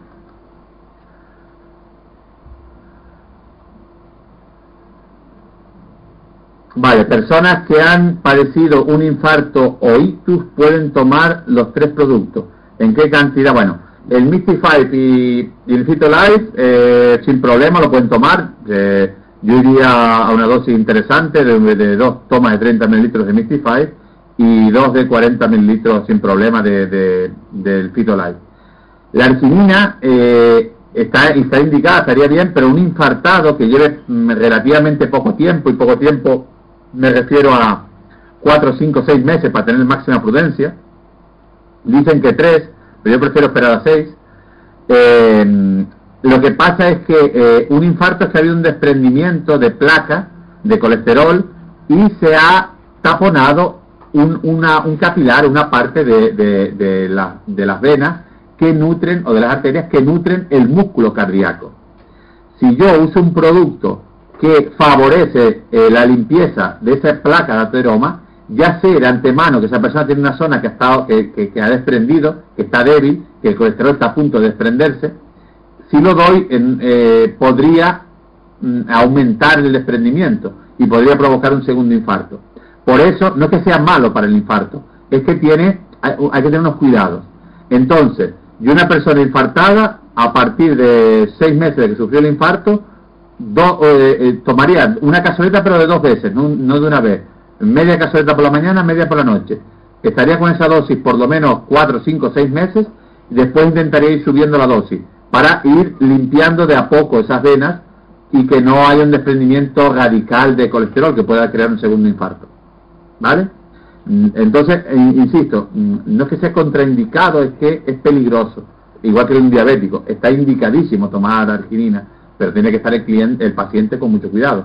Vale, personas que han padecido un infarto o ictus pueden tomar los tres productos. ¿En qué cantidad? Bueno, el Mystify y, el Fitolife eh, sin problema lo pueden tomar. Eh, yo iría a una dosis interesante de, dos tomas de 30 mililitros de Mystify y dos de 40 mililitros sin problema de, de, del Fitolife. La arginina eh, está, está indicada, estaría bien, pero un infartado que lleve mm, relativamente poco tiempo y poco tiempo me refiero a 4, 5, 6 meses para tener máxima prudencia. Dicen que 3, pero yo prefiero esperar a 6. Eh, lo que pasa es que eh, un infarto es que ha habido un desprendimiento de placa, de colesterol, y se ha taponado un, una, un capilar, una parte de, de, de, la, de las venas que nutren, o de las arterias que nutren el músculo cardíaco. Si yo uso un producto que favorece eh, la limpieza de esa placa de ateroma, ya sé de antemano que esa persona tiene una zona que ha, estado, que, ha desprendido, que está débil, que el colesterol está a punto de desprenderse, si lo doy, eh, podría mm, aumentar el desprendimiento y podría provocar un segundo infarto. Por eso, no es que sea malo para el infarto, es que tiene, hay, que tener unos cuidados. Entonces, y una persona infartada, a partir de seis meses de que sufrió el infarto, eh, eh, tomaría una cazoleta pero de dos veces, no, de una vez. Media cazoleta por la mañana, media por la noche. Estaría con esa dosis por lo menos cuatro, cinco, seis meses y después intentaría ir subiendo la dosis para ir limpiando de a poco esas venas y que no haya un desprendimiento radical de colesterol que pueda crear un segundo infarto. ¿Vale? Mm, entonces, eh, insisto, mm, no es que sea contraindicado, es que es peligroso. Igual que un diabético, está indicadísimo tomar arginina pero tiene que estar el cliente, el paciente con mucho cuidado.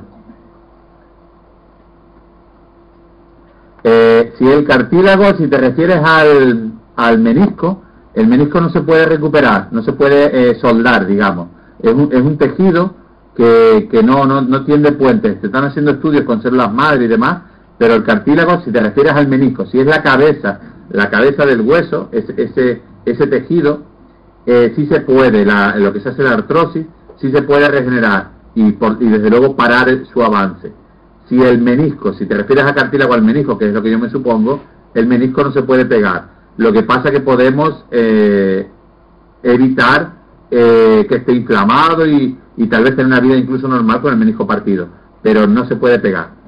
Eh, si el cartílago, si te refieres al, al menisco, el menisco no se puede recuperar, no se puede eh, soldar, digamos. Es un, es un tejido que, que no, no, no tiende puentes. Se están haciendo estudios con células madre y demás, pero el cartílago, si te refieres al menisco, si es la cabeza, la cabeza del hueso, ese, ese, tejido, eh, sí se puede, lo que se hace la artrosis, sí se puede regenerar y, por, y desde luego parar su avance. Si el menisco, si te refieres a cartílago al menisco, que es lo que yo me supongo, el menisco no se puede pegar. Lo que pasa que podemos eh, evitar eh, que esté inflamado y tal vez tener una vida incluso normal con el menisco partido, pero no se puede pegar.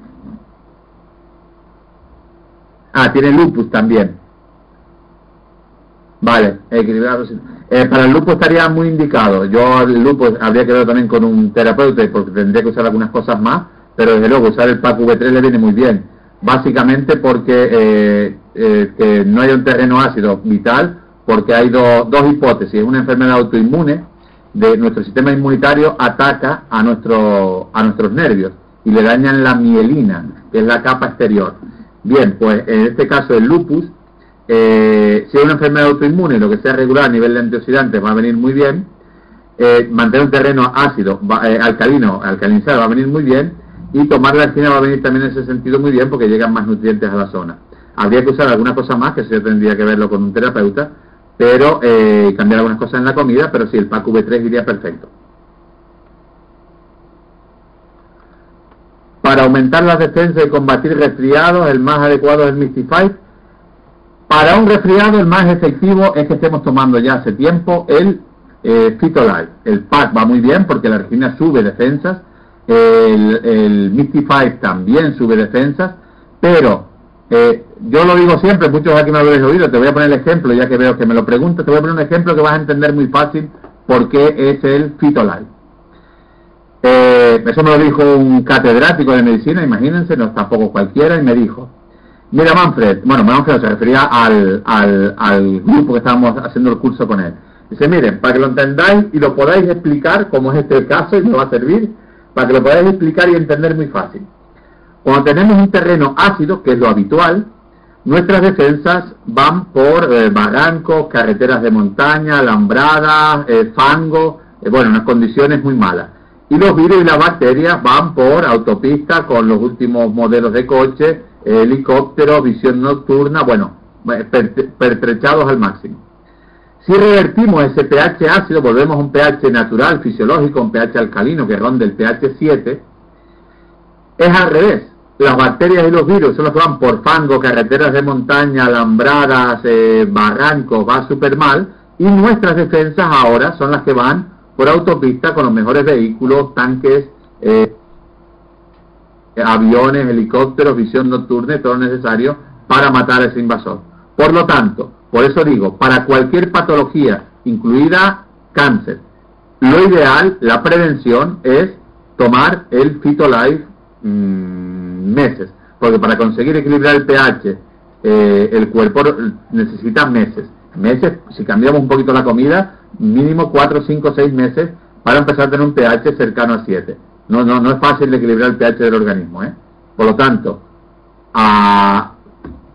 Ah, tiene lupus también. Vale, equilibrado. Eh, para el lupus estaría muy indicado. Yo el lupus habría que verlo también con un terapeuta porque tendría que usar algunas cosas más, pero desde luego usar el PAC V3 le viene muy bien. Básicamente porque eh, eh, que no hay un terreno ácido vital, porque hay do, dos hipótesis. Una enfermedad autoinmune de nuestro sistema inmunitario ataca a, nuestro, a nuestros nervios y le dañan la mielina, que es la capa exterior. Bien, pues en este caso el lupus, eh, si es una enfermedad autoinmune, lo que sea regular a nivel de antioxidantes va a venir muy bien. Eh, mantener un terreno ácido, va, eh, alcalino, alcalinizado va a venir muy bien. Y tomar la argina va a venir también en ese sentido muy bien porque llegan más nutrientes a la zona. Habría que usar alguna cosa más, que eso yo tendría que verlo con un terapeuta, pero eh, cambiar algunas cosas en la comida, pero sí, el PAC V3 iría perfecto. Para aumentar las defensas y combatir resfriados, el más adecuado es el Mystify. Para un resfriado, el más efectivo es que estemos tomando ya hace tiempo el eh, Fitolife. El PAC va muy bien porque la arginina sube defensas, el, el también sube defensas, pero eh, yo lo digo siempre, muchos aquí me habéis oído, te voy a poner el ejemplo, ya que veo que me lo preguntas, te voy a poner un ejemplo que vas a entender muy fácil por qué es el Fitolife. Eh, eso me lo dijo un catedrático de medicina, imagínense, no tampoco cualquiera, y me dijo, mira Manfred, bueno, Manfred se refería al, al, al grupo que estábamos haciendo el curso con él. Dice, miren, para que lo entendáis y lo podáis explicar, como es este caso, y me va a servir, para que lo podáis explicar y entender muy fácil. Cuando tenemos un terreno ácido, que es lo habitual, nuestras defensas van por eh, barrancos, carreteras de montaña, alambradas, eh, fango, eh, bueno, unas condiciones muy malas. Y los virus y las bacterias van por autopista con los últimos modelos de coche, helicópteros, visión nocturna, bueno, pertrechados al máximo. Si revertimos ese pH ácido, volvemos a un pH natural, fisiológico, un pH alcalino que ronda el pH 7, es al revés. Las bacterias y los virus son los que van por fango, carreteras de montaña, alambradas, eh, barrancos, va súper mal, y nuestras defensas ahora son las que van por autopista con los mejores vehículos, tanques, eh, aviones, helicópteros, visión nocturna todo lo necesario para matar a ese invasor. Por lo tanto, por eso digo, para cualquier patología, incluida cáncer, lo ideal, la prevención es tomar el Fitolife mmm, meses, porque para conseguir equilibrar el pH, eh, el cuerpo necesita meses. Meses, si cambiamos un poquito la comida, mínimo 4, 5, 6 meses para empezar a tener un pH cercano a 7. No, no, no es fácil de equilibrar el pH del organismo. ¿eh? Por lo tanto, a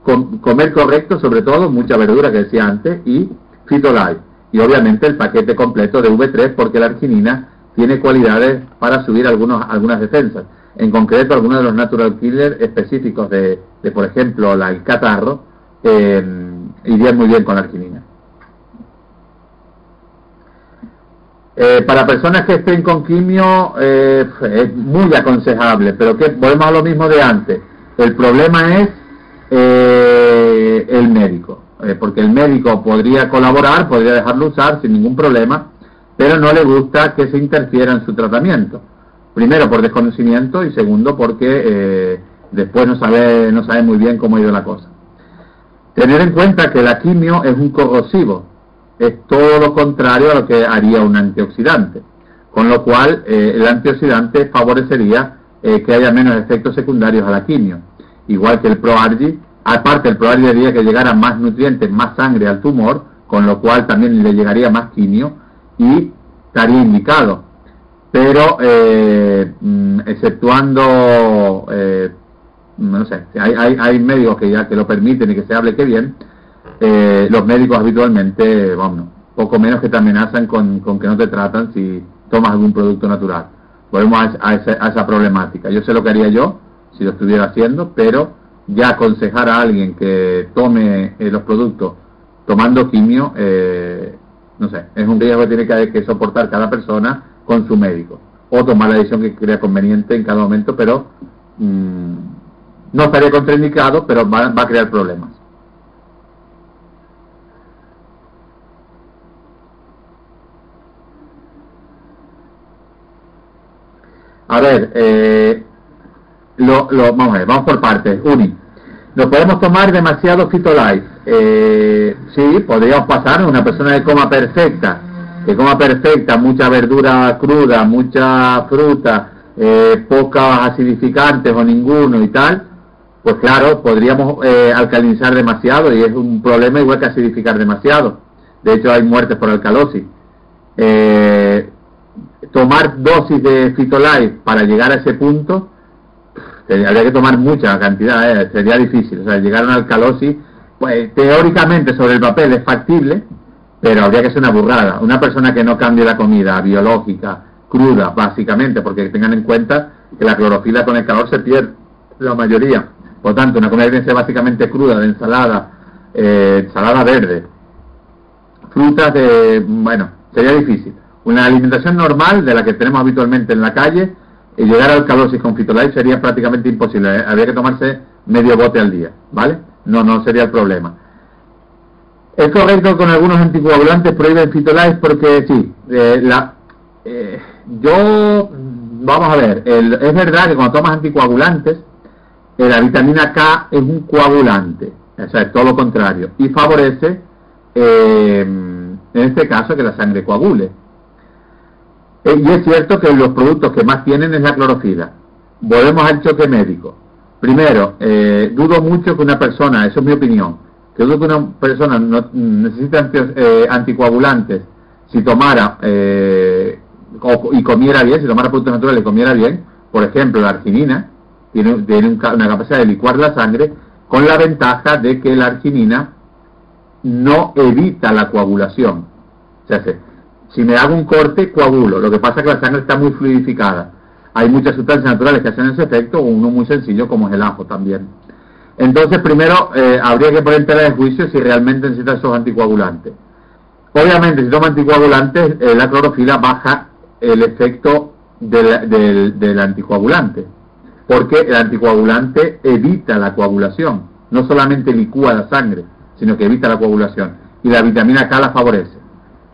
com comer correcto, sobre todo, mucha verdura que decía antes, y Fitolife. Y obviamente el paquete completo de V3, porque la arginina tiene cualidades para subir algunos, algunas defensas. En concreto, algunos de los natural killers específicos de, de por ejemplo, la, el catarro, eh, irían muy bien con la arginina. Eh, para personas que estén con quimio eh, es muy aconsejable, pero que volvemos a lo mismo de antes. El problema es eh, el médico, eh, porque el médico podría colaborar, podría dejarlo usar sin ningún problema, pero no le gusta que se interfiera en su tratamiento. Primero por desconocimiento y segundo porque eh, después no sabe, no sabe muy bien cómo ha ido la cosa. Tener en cuenta que la quimio es un corrosivo, es todo lo contrario a lo que haría un antioxidante, con lo cual eh, el antioxidante favorecería eh, que haya menos efectos secundarios a la quimio, igual que el ProArgi, aparte el ProArgi haría que llegara más nutrientes, más sangre al tumor, con lo cual también le llegaría más quimio y estaría indicado. Pero eh, mm, exceptuando eh, no sé, hay, hay, hay médicos que ya que lo permiten y que se hable que bien, eh, los médicos habitualmente, vamos, poco menos que te amenazan con, que no te tratan si tomas algún producto natural. Volvemos a, esa, a, esa, problemática. Yo sé lo que haría yo si lo estuviera haciendo, pero ya aconsejar a alguien que tome eh, los productos tomando quimio, eh, no sé, es un riesgo que tiene que, que, soportar cada persona con su médico. O tomar la decisión que crea conveniente en cada momento, pero mmm, no estaría contraindicado, pero va, va a crear problemas. A ver, eh, lo, lo, vamos a ver, vamos por partes. Uni, ¿nos podemos tomar demasiado Fitolife? Eh, sí, podríamos pasar una persona de coma perfecta, que coma perfecta, mucha verdura cruda, mucha fruta, eh, pocos acidificantes o ninguno y tal, pues claro, podríamos eh, alcalinizar demasiado y es un problema igual que acidificar demasiado. De hecho, hay muertes por alcalosis. Eh, tomar dosis de Fitolife para llegar a ese punto, habría que tomar mucha cantidad, eh, sería difícil. O sea, llegar a una alcalosis, pues teóricamente sobre el papel es factible, pero habría que ser una burrada. Una persona que no cambie la comida biológica, cruda, básicamente, porque tengan en cuenta que la clorofila con el calor se pierde, la mayoría. Por tanto, una comida que ser básicamente cruda, de ensalada, eh, ensalada verde, frutas de, bueno, sería difícil una alimentación normal de la que tenemos habitualmente en la calle y llegar al calosis con Fitolife sería prácticamente imposible. ¿eh? Habría que tomarse medio bote al día, ¿vale? No, no sería el problema. Es correcto con algunos anticoagulantes prohíben Fitolife porque sí, eh, la, eh, yo, vamos a ver, el, es verdad que cuando tomas anticoagulantes, eh, la vitamina K es un coagulante, o sea, es todo lo contrario, y favorece, en este caso, que la sangre coagule. Eh, y es cierto que los productos que más tienen es la clorofila. Volvemos al choque médico. Primero, eh, dudo mucho que una persona, eso es mi opinión, que dudo que una persona no, necesita anti, eh, anticoagulantes si tomara eh, o, y comiera bien, si tomara productos naturales y comiera bien, por ejemplo, la arginina tiene, tiene un, una capacidad de licuar la sangre con la ventaja de que la arginina no evita la coagulación. O sea, si me hago un corte, coagulo. Lo que pasa es que la sangre está muy fluidificada. Hay muchas sustancias naturales que hacen ese efecto, uno muy sencillo como es el ajo también. Entonces, primero, eh, habría que poner en tela de juicio si realmente necesita esos anticoagulantes. Obviamente, si toma anticoagulantes, eh, la clorofila baja el efecto del, anticoagulante, porque el anticoagulante evita la coagulación, no solamente licúa la sangre, sino que evita la coagulación. Y la vitamina K la favorece.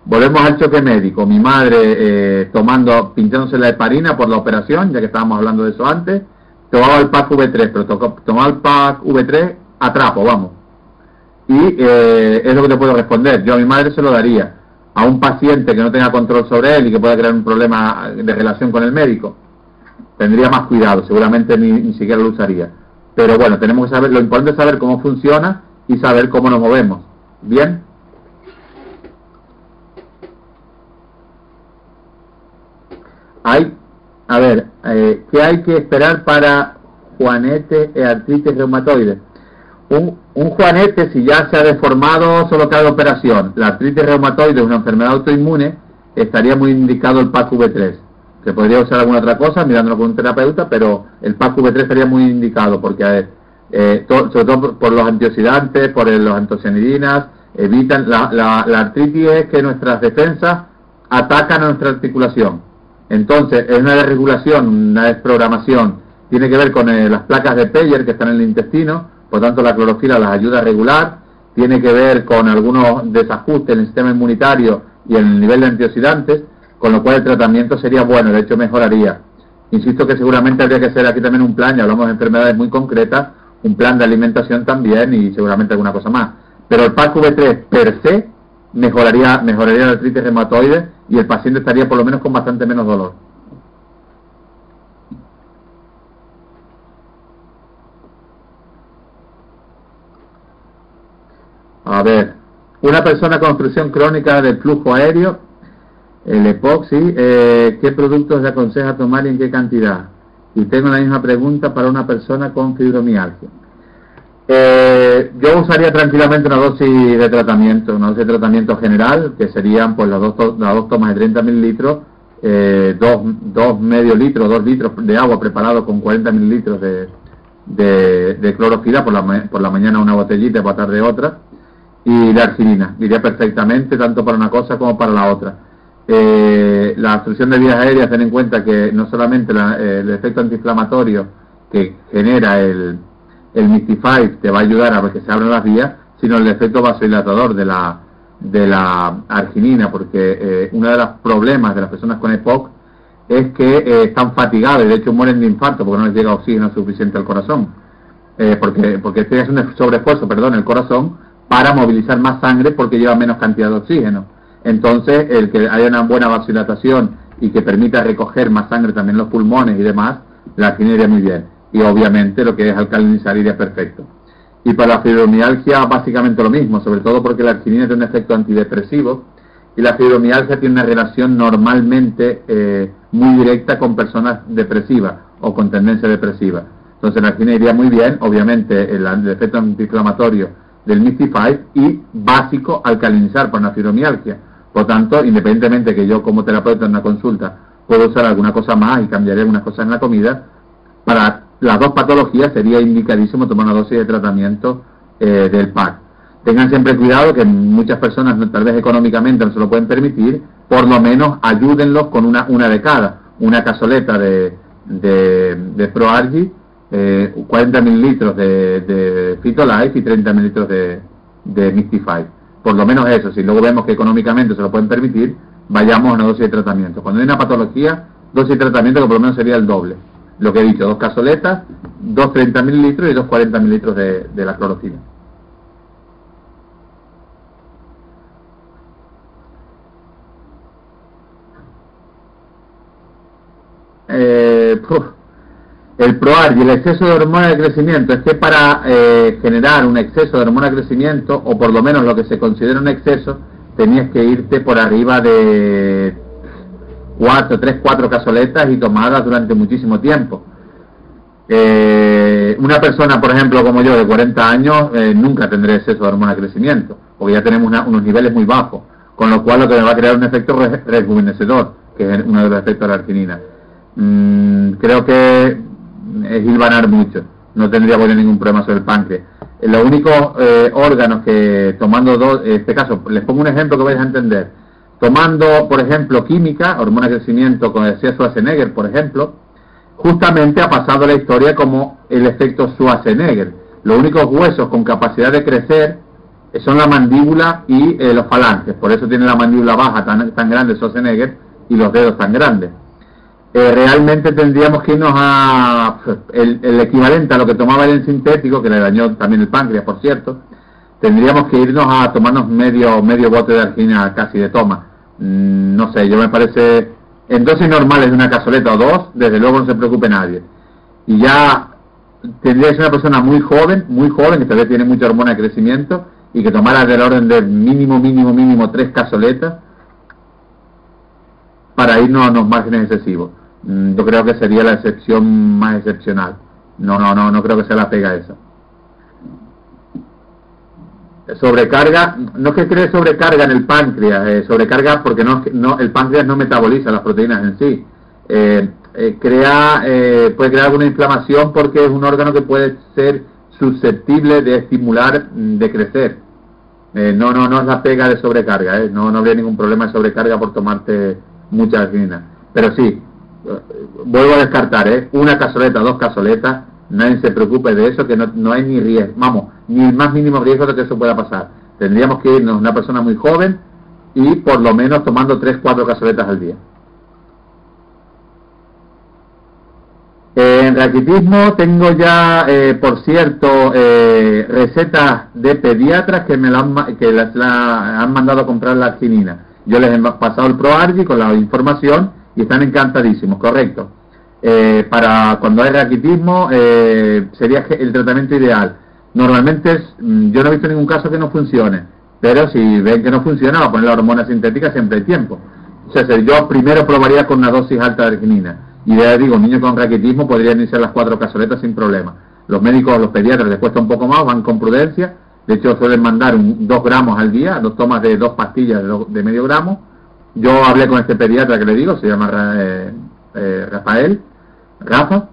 Volvemos al choque médico. Mi madre eh, tomando, pinchándose la heparina por la operación, ya que estábamos hablando de eso antes, tomaba el PAC V3, pero tomaba el PAC V3 a trapo, vamos. Y eh, es lo que te puedo responder. Yo a mi madre se lo daría a un paciente que no tenga control sobre él y que pueda crear un problema de relación con el médico. Tendría más cuidado, seguramente ni, ni siquiera lo usaría. Pero bueno, tenemos que saber, lo importante es saber cómo funciona y saber cómo nos movemos. ¿Bien? Hay, a ver, eh, ¿qué hay que esperar para juanete e artritis reumatoide? Un, un, juanete, si ya se ha deformado, solo cabe operación. La artritis reumatoide es una enfermedad autoinmune, estaría muy indicado el PAC V3. Se podría usar alguna otra cosa mirándolo con un terapeuta, pero el PAC V3 estaría muy indicado porque, eh, to, sobre todo por, por, los antioxidantes, por el, los antocianidinas, evitan la, la, la artritis es que nuestras defensas atacan a nuestra articulación entonces, es una desregulación, una desprogramación. Tiene que ver con eh, las placas de Peyer que están en el intestino, por tanto la clorofila las ayuda a regular. Tiene que ver con algunos desajustes en el sistema inmunitario y en el nivel de antioxidantes, con lo cual el tratamiento sería bueno, de hecho mejoraría. Insisto que seguramente habría que hacer aquí también un plan, ya hablamos de enfermedades muy concretas, un plan de alimentación también y seguramente alguna cosa más. Pero el PAC V3 per se mejoraría, mejoraría la artritis reumatoide y el paciente estaría por lo menos con bastante menos dolor. A ver, una persona con obstrucción crónica del flujo aéreo, el epoxi, eh, ¿qué productos le aconseja tomar y en qué cantidad? y tengo la misma pregunta para una persona con fibromialgia. Eh, yo usaría tranquilamente una dosis de tratamiento, una dosis de tratamiento general, que serían pues las dos, las dos tomas de 30 mililitros, eh, dos, dos medio litros, dos litros de agua preparado con 40 mililitros de, de, clorofila, por la, por la mañana una botellita y por la tarde otra, y la arginina, iría perfectamente tanto para una cosa como para la otra. Eh, la obstrucción de vías aéreas, ten en cuenta que no solamente el efecto antiinflamatorio que genera el, el Mystify te va a ayudar a que se abran las vías, sino el efecto vasodilatador de la, de la arginina, porque eh, uno de los problemas de las personas con EPOC es que eh, están fatigados y de hecho mueren de infarto porque no les llega oxígeno suficiente al corazón, eh, porque, porque es un sobreesfuerzo, perdón, el corazón para movilizar más sangre porque lleva menos cantidad de oxígeno. Entonces, el que haya una buena vasodilatación y que permita recoger más sangre también los pulmones y demás, la arginina iría muy bien y obviamente lo que es alcalinizar iría perfecto. Y para la fibromialgia básicamente lo mismo, sobre todo porque la arginina tiene un efecto antidepresivo y la fibromialgia tiene una relación normalmente eh, muy directa con personas depresivas o con tendencia depresiva. Entonces la arginina iría muy bien, obviamente el, efecto antiinflamatorio del Mystify y básico alcalinizar para una fibromialgia. Por tanto, independientemente que yo como terapeuta en una consulta puedo usar alguna cosa más y cambiaré algunas cosas en la comida, para las dos patologías sería indicadísimo tomar una dosis de tratamiento eh, del PAC. Tengan siempre cuidado que muchas personas tal vez económicamente no se lo pueden permitir, por lo menos ayúdenlos con una, una de cada, una casoleta de, de, de ProArgi, eh, 40 mililitros de, de Fitolife y 30 mililitros de, de Mystify. Por lo menos eso, si luego vemos que económicamente se lo pueden permitir, vayamos a una dosis de tratamiento. Cuando hay una patología, dosis de tratamiento que por lo menos sería el doble lo que he dicho, dos casoletas, dos 30 mililitros y dos 40 mililitros de, la clorofila. Eh, el PROAR y el exceso de hormona de crecimiento es que para eh, generar un exceso de hormona de crecimiento, o por lo menos lo que se considera un exceso, tenías que irte por arriba de cuatro, tres, cuatro cazoletas y tomadas durante muchísimo tiempo. Eh, una persona, por ejemplo, como yo, de 40 años, eh, nunca tendré exceso de hormona de crecimiento, porque ya tenemos unos niveles muy bajos, con lo cual lo que me va a crear un efecto rejuvenecedor, que es uno de los efectos de la arginina. Mm, creo que es hilvanar mucho, no tendría ningún problema sobre el páncreas. Eh, los únicos órganos que tomando dos, en este caso, les pongo un ejemplo que vais a entender tomando, por ejemplo, química, hormona de crecimiento, como decía Schwarzenegger, por ejemplo, justamente ha pasado la historia como el efecto Schwarzenegger. Los únicos huesos con capacidad de crecer son la mandíbula y eh, los falanges, por eso tiene la mandíbula baja tan, tan grande Schwarzenegger y los dedos tan grandes. Eh, realmente tendríamos que irnos a el, el, equivalente a lo que tomaba el sintético, que le dañó también el páncreas, por cierto, tendríamos que irnos a tomarnos medio medio bote de argina casi de toma. Mm, no sé, yo me parece, en dosis normales de una cazoleta o dos, desde luego no se preocupe nadie. Y ya tendría que una persona muy joven, muy joven, que todavía tiene mucha hormona de crecimiento, y que tomara del orden de mínimo, mínimo, mínimo tres cazoletas para irnos a unos márgenes excesivos. Mm, yo creo que sería la excepción más excepcional. No, no, no, no creo que sea la pega esa sobrecarga, no es que cree sobrecarga en el páncreas, eh, sobrecarga porque no, no, el páncreas no metaboliza las proteínas en sí. Eh, eh, crea, puede crear alguna inflamación porque es un órgano que puede ser susceptible de estimular, mm, de crecer. no, no, no es la pega de sobrecarga, no, no habría ningún problema de sobrecarga por tomarte mucha arginina. Pero sí, vuelvo a descartar, una cazoleta, dos cazoletas, nadie se preocupe de eso, que no, no hay ni riesgo, vamos, ni el más mínimo riesgo de que eso pueda pasar. Tendríamos que irnos una persona muy joven y por lo menos tomando 3, 4 cazoletas al día. En raquitismo tengo ya, eh, por cierto, eh, recetas de pediatras que me la han, que las, la, han mandado a comprar la arginina. Yo les he pasado el ProArgi con la información y están encantadísimos, correcto. Eh, para cuando hay raquitismo eh, sería el tratamiento ideal. Normalmente mm, yo no he visto ningún caso que no funcione, pero si ven que no funciona, va a poner la hormona sintética siempre hay tiempo. O sea, yo primero probaría con una dosis alta de arginina Y ya digo, niños con raquitismo podrían iniciar las cuatro cazoletas sin problema. Los médicos, los pediatras les cuesta un poco más, van con prudencia. De hecho, suelen mandar un, dos gramos al día, dos tomas de dos pastillas de, medio gramo. Yo hablé con este pediatra que le digo, se llama eh, eh, Rafael, Rafa,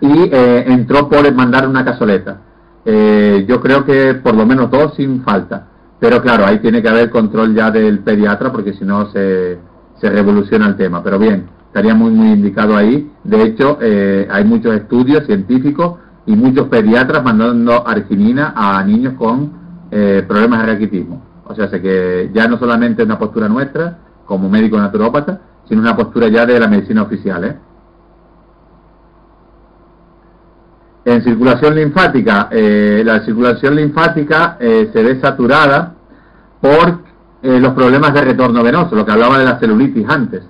y eh, entró por mandar una cazoleta. yo creo que por lo menos dos sin falta. Pero claro, ahí tiene que haber control ya del pediatra porque si no se, se revoluciona el tema. Pero bien, estaría muy, muy indicado ahí. De hecho, eh, hay muchos estudios científicos y muchos pediatras mandando arginina a niños con eh, problemas de raquitismo. O sea, que ya no solamente es una postura nuestra, como médico naturópata, sino una postura ya de la medicina oficial. ¿eh? En circulación linfática, eh, la circulación linfática se ve saturada por los problemas de retorno venoso, lo que hablaba de la celulitis antes.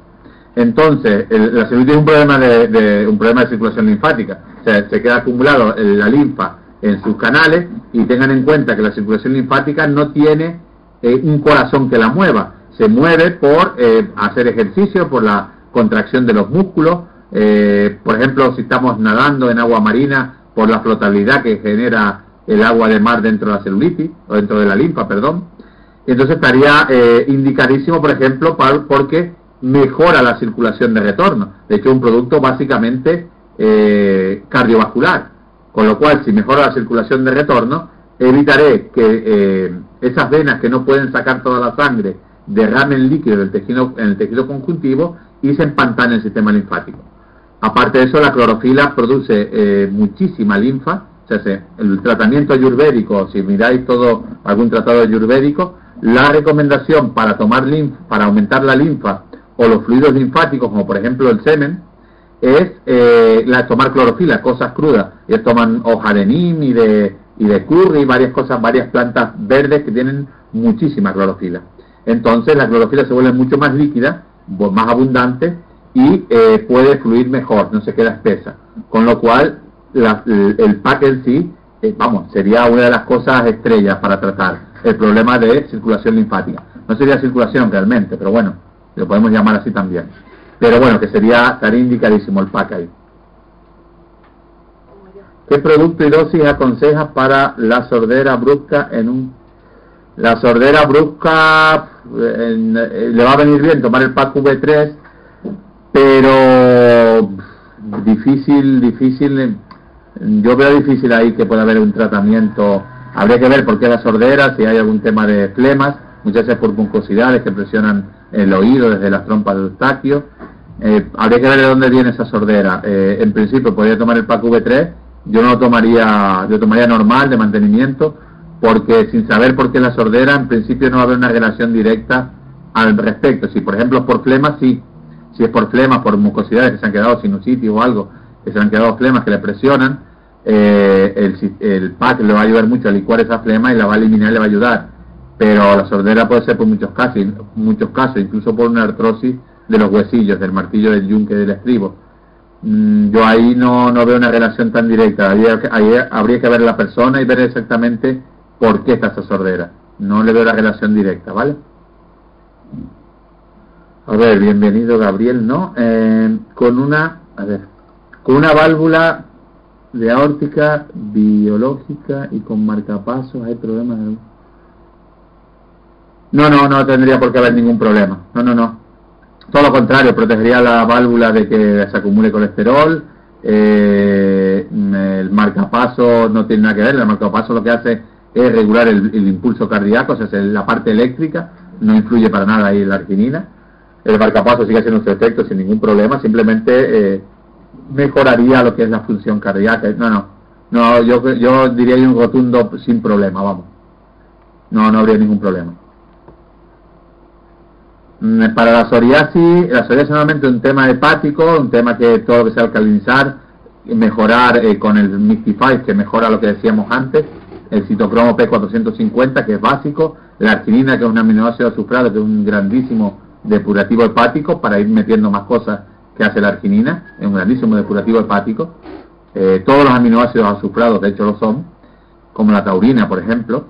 Entonces, la celulitis es un problema de, un problema de circulación linfática. Se queda acumulado la linfa en sus canales y tengan en cuenta que la circulación linfática no tiene eh, un corazón que la mueva. Se mueve por eh, hacer ejercicio, por la contracción de los músculos. Eh, por ejemplo, si estamos nadando en agua marina, por la flotabilidad que genera el agua de mar dentro de la celulitis, o dentro de la linfa, perdón. Entonces estaría indicadísimo, por ejemplo, porque mejora la circulación de retorno. De hecho, un producto básicamente eh, cardiovascular. Con lo cual, si mejora la circulación de retorno, evitaré que eh, esas venas que no pueden sacar toda la sangre derramen líquido del tejido, en el tejido conjuntivo y se empantanen el sistema linfático. Aparte de eso, la clorofila produce eh, muchísima linfa. O sea, el tratamiento ayurvédico, si miráis todo algún tratado ayurvédico, la recomendación para tomar linfa, para aumentar la linfa o los fluidos linfáticos, como por ejemplo el semen, es eh, la tomar clorofila, cosas crudas. Ellos toman hoja de nim y de, y curry, varias cosas, varias plantas verdes que tienen muchísima clorofila. Entonces la clorofila se vuelve mucho más líquida, más abundante y eh, puede fluir mejor, no se queda espesa. Con lo cual el, pack en sí, eh, vamos, sería una de las cosas estrellas para tratar el problema de circulación linfática. No sería circulación realmente, pero bueno, lo podemos llamar así también. Pero bueno, que sería, estaría indicadísimo el pack ahí. ¿Qué producto y dosis aconsejas para la sordera brusca en un... La sordera brusca eh, le va a venir bien tomar el pack V3, pero difícil, difícil, yo veo difícil ahí que pueda haber un tratamiento. Habría que ver por qué la sordera, si hay algún tema de flemas, muchas veces por mucosidades que presionan el oído desde las trompas del Eustaquio. Eh, habría que ver de dónde viene esa sordera. Eh, en principio podría tomar el PAC V3, yo no lo tomaría, yo tomaría normal de mantenimiento, porque sin saber por qué la sordera, en principio no va a haber una relación directa al respecto. Si por ejemplo por flemas, sí. Si es por flemas, por mucosidades que se han quedado sinusitis o algo, que se han quedado flemas que le presionan, eh, el, el PAC le va a ayudar mucho a licuar esa flema y la va a eliminar le va a ayudar pero la sordera puede ser por muchos casos, muchos casos, incluso por una artrosis de los huesillos, del martillo del yunque del estribo. Mm, yo ahí no, no veo una relación tan directa, habría que ver a la persona y ver exactamente por qué está esa sordera. No le veo la relación directa, ¿vale? A ver, bienvenido Gabriel, ¿no? Eh, con una, a ver, con una válvula de aórtica biológica y con marcapasos hay problemas no, no, no tendría por qué haber ningún problema. No, no, no. Todo lo contrario, protegería la válvula de que se acumule colesterol. Eh, el marcapaso no tiene nada que ver. El marcapaso lo que hace es regular el, impulso cardíaco, o sea, la parte eléctrica. No influye para nada ahí la arginina. El marcapaso sigue haciendo su efecto sin ningún problema. Simplemente eh, mejoraría lo que es la función cardíaca. No, no. No, yo, yo diría un rotundo sin problema, vamos. No, no habría ningún problema. Mm, para la psoriasis, la psoriasis es normalmente un tema hepático, un tema que todo lo que sea alcalinizar, mejorar eh, con el Mystify, que mejora lo que decíamos antes, el citocromo P450, que es básico, la arginina, que es un aminoácido azufrado, que es un grandísimo depurativo hepático, para ir metiendo más cosas que hace la arginina, es un grandísimo depurativo hepático. Eh, todos los aminoácidos azufrados, de hecho, lo son, como la taurina, por ejemplo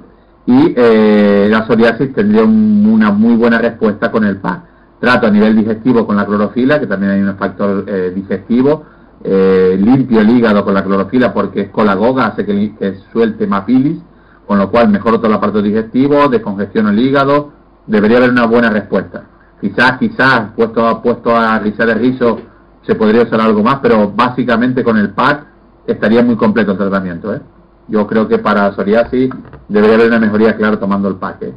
y eh, la psoriasis tendría una muy buena respuesta con el PAC. trato a nivel digestivo con la clorofila, que también hay un factor eh, digestivo, eh, limpio el hígado con la clorofila porque es colagoga, hace que, que suelte mapilis, con lo cual mejoro todo el aparato digestivo, descongestiono el hígado, debería haber una buena respuesta. Quizás, quizás, puesto, puesto a rizar el rizo, se podría usar algo más, pero básicamente con el pack estaría muy completo el tratamiento. ¿eh? Yo creo que para psoriasis debería haber una mejoría clara tomando el pack. ¿eh?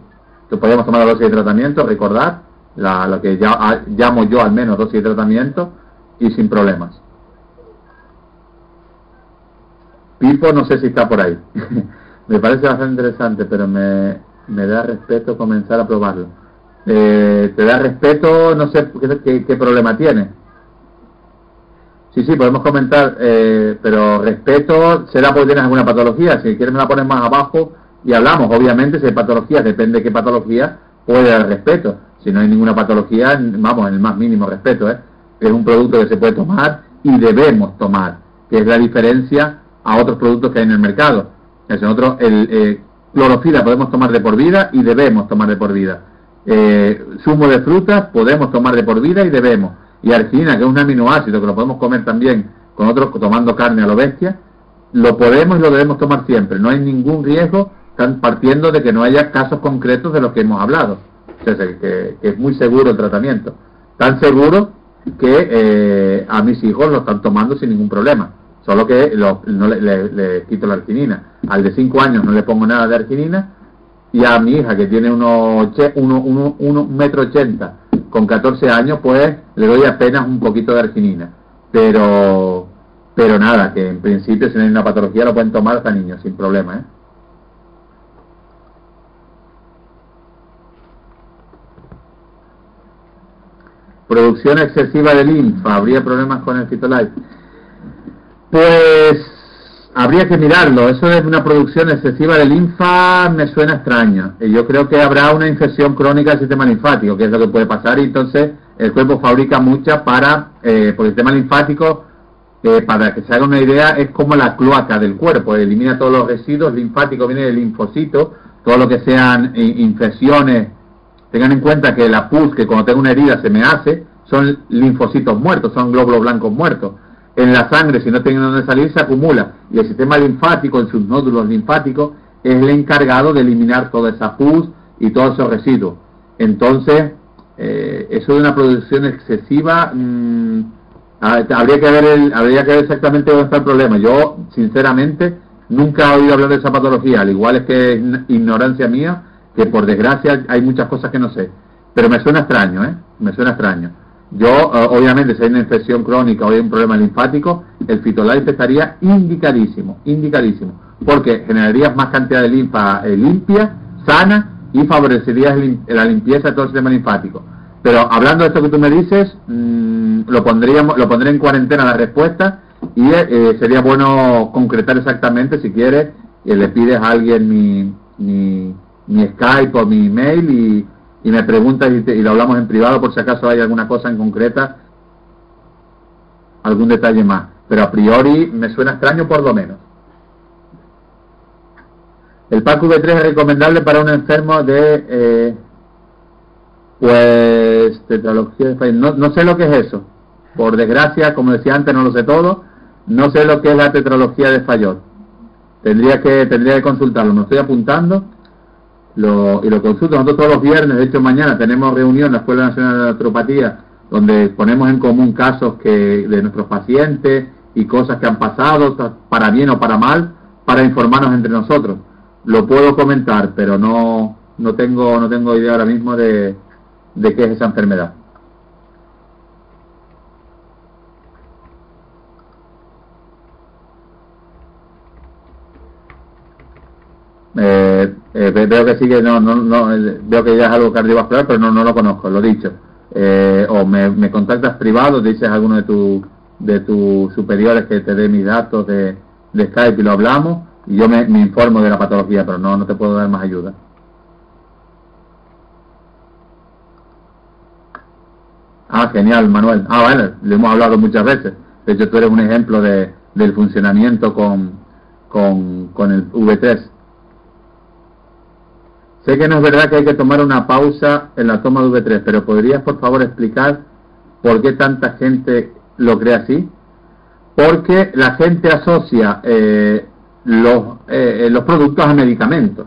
podríamos tomar la dosis de tratamiento, recordar, la, lo que ya, llamo yo al menos dosis de tratamiento, y sin problemas. Pipo no sé si está por ahí. me parece bastante interesante, pero me da respeto comenzar a probarlo. Eh, te da respeto, no sé qué, problema tiene. Sí, sí, podemos comentar, eh, pero respeto será porque tienes alguna patología. Si quieres me la pones más abajo y hablamos. Obviamente, si hay patología, depende de qué patología, puede dar respeto. Si no hay ninguna patología, vamos, en el más mínimo respeto. ¿eh? Es un producto que se puede tomar y debemos tomar, que es la diferencia a otros productos que hay en el mercado. Es otro, el eh, clorofila podemos tomar de por vida y debemos tomar de por vida. Eh, de frutas podemos tomar de por vida y debemos. Y arginina, que es un aminoácido que lo podemos comer también con otros tomando carne a lo bestia, lo podemos y lo debemos tomar siempre. No hay ningún riesgo, partiendo de que no haya casos concretos de los que hemos hablado. O que, es muy seguro el tratamiento. Tan seguro que eh, a mis hijos lo están tomando sin ningún problema solo que no le, quito la arginina. Al de 5 años no le pongo nada de arginina y a mi hija que tiene uno, uno, uno, metro ochenta con 14 años pues le doy apenas un poquito de arginina. Pero, pero nada, que en principio si no hay una patología lo pueden tomar hasta niños sin problema. ¿eh? Producción excesiva de linfa, ¿habría problemas con el Fitolife? Pues habría que mirarlo. Eso es una producción excesiva de linfa, me suena extraño. Yo creo que habrá una infección crónica del sistema linfático, que es lo que puede pasar, y entonces el cuerpo fabrica mucha para, eh, por el sistema linfático, eh, para que se haga una idea, es como la cloaca del cuerpo, elimina todos los residuos linfáticos, viene del linfocito, todo lo que sean infecciones. Tengan en cuenta que la pus, que cuando tengo una herida se me hace, son linfocitos muertos, son glóbulos blancos muertos en la sangre, si no tiene donde salir, se acumula. Y el sistema linfático, en sus nódulos linfáticos, es el encargado de eliminar toda esa pus y todos esos residuos. Entonces, eh, eso de una producción excesiva, mm, habría, que ver habría que ver exactamente dónde está el problema. Yo, sinceramente, nunca he oído hablar de esa patología, al igual es que es ignorancia mía, que por desgracia hay muchas cosas que no sé. Pero me suena extraño, ¿eh? Me suena extraño. Yo, eh, obviamente, si hay una infección crónica o hay un problema linfático, el Fitolife estaría indicadísimo, indicadísimo, porque generarías más cantidad de linfa eh, limpia, sana y favorecerías la limpieza de todo el sistema linfático. Pero hablando de esto que tú me dices, mm, lo pondríamos, lo pondré en cuarentena la respuesta y eh, sería bueno concretar exactamente si quieres, le pides a alguien mi, mi, mi Skype o mi email y y me preguntas y, lo hablamos en privado por si acaso hay alguna cosa en concreta, algún detalle más. Pero a priori me suena extraño por lo menos. El PAC V3 es recomendable para un enfermo de, eh, pues, tetralogía de no, no sé lo que es eso. Por desgracia, como decía antes, no lo sé todo. No sé lo que es la tetralogía de Fayot. Tendría que, tendría que consultarlo. Me estoy apuntando lo, y lo consulto. Nosotros todos los viernes, de hecho mañana tenemos reunión en la Escuela Nacional de Naturopatía, donde ponemos en común casos que de nuestros pacientes y cosas que han pasado, para bien o para mal, para informarnos entre nosotros. Lo puedo comentar, pero no, no, tengo, no tengo idea ahora mismo de, de qué es esa enfermedad. Eh, eh, veo que sigue, no, no, no, eh, veo que ya es algo cardiovascular, pero no, no lo conozco, lo dicho. o me, contactas privado, dices a alguno de tus de tus superiores que te dé mis datos de, Skype y lo hablamos, y yo me, informo de la patología, pero no, no te puedo dar más ayuda. Ah, genial, Manuel. Ah, vale, le hemos hablado muchas veces. De hecho, tú eres un ejemplo de, del funcionamiento con, con, con el V3. Sé que no es verdad que hay que tomar una pausa en la toma de V3, pero ¿podrías por favor explicar por qué tanta gente lo cree así? Porque la gente asocia eh, los, eh, los productos a medicamentos.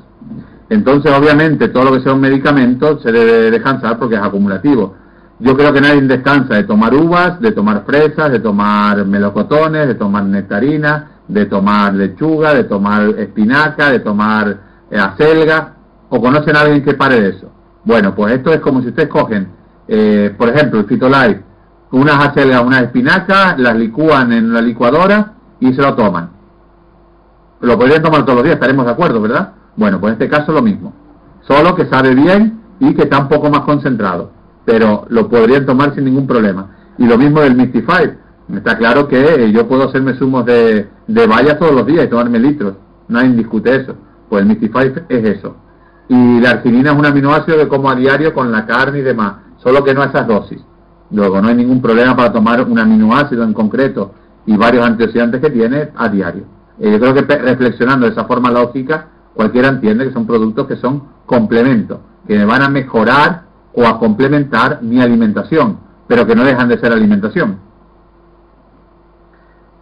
Entonces, obviamente, todo lo que sea un medicamento se debe descansar porque es acumulativo. Yo creo que nadie descansa de tomar uvas, de tomar fresas, de tomar melocotones, de tomar nectarina, de tomar lechuga, de tomar espinaca, de tomar eh, acelga, o conocen a alguien que pare de eso. Bueno, pues esto es como si ustedes cogen, eh, por ejemplo, el Fitolife, unas acelgas, unas espinacas, las licúan en la licuadora y se lo toman. Lo podrían tomar todos los días, estaremos de acuerdo, ¿verdad? Bueno, pues en este caso lo mismo. Solo que sabe bien y que está un poco más concentrado. Pero lo podrían tomar sin ningún problema. Y lo mismo del Mystify. Está claro que eh, yo puedo hacerme zumos de, de bayas todos los días y tomarme litros. Nadie discute eso. Pues el Mystify es eso. Y la arginina es un aminoácido que como a diario con la carne y demás. Solo que no esas dosis. Luego no hay ningún problema para tomar un aminoácido en concreto y varios antioxidantes que tiene a diario. Eh, yo creo que reflexionando de esa forma lógica cualquiera entiende que son productos que son complementos, que van a mejorar o a complementar mi alimentación, pero que no dejan de ser alimentación.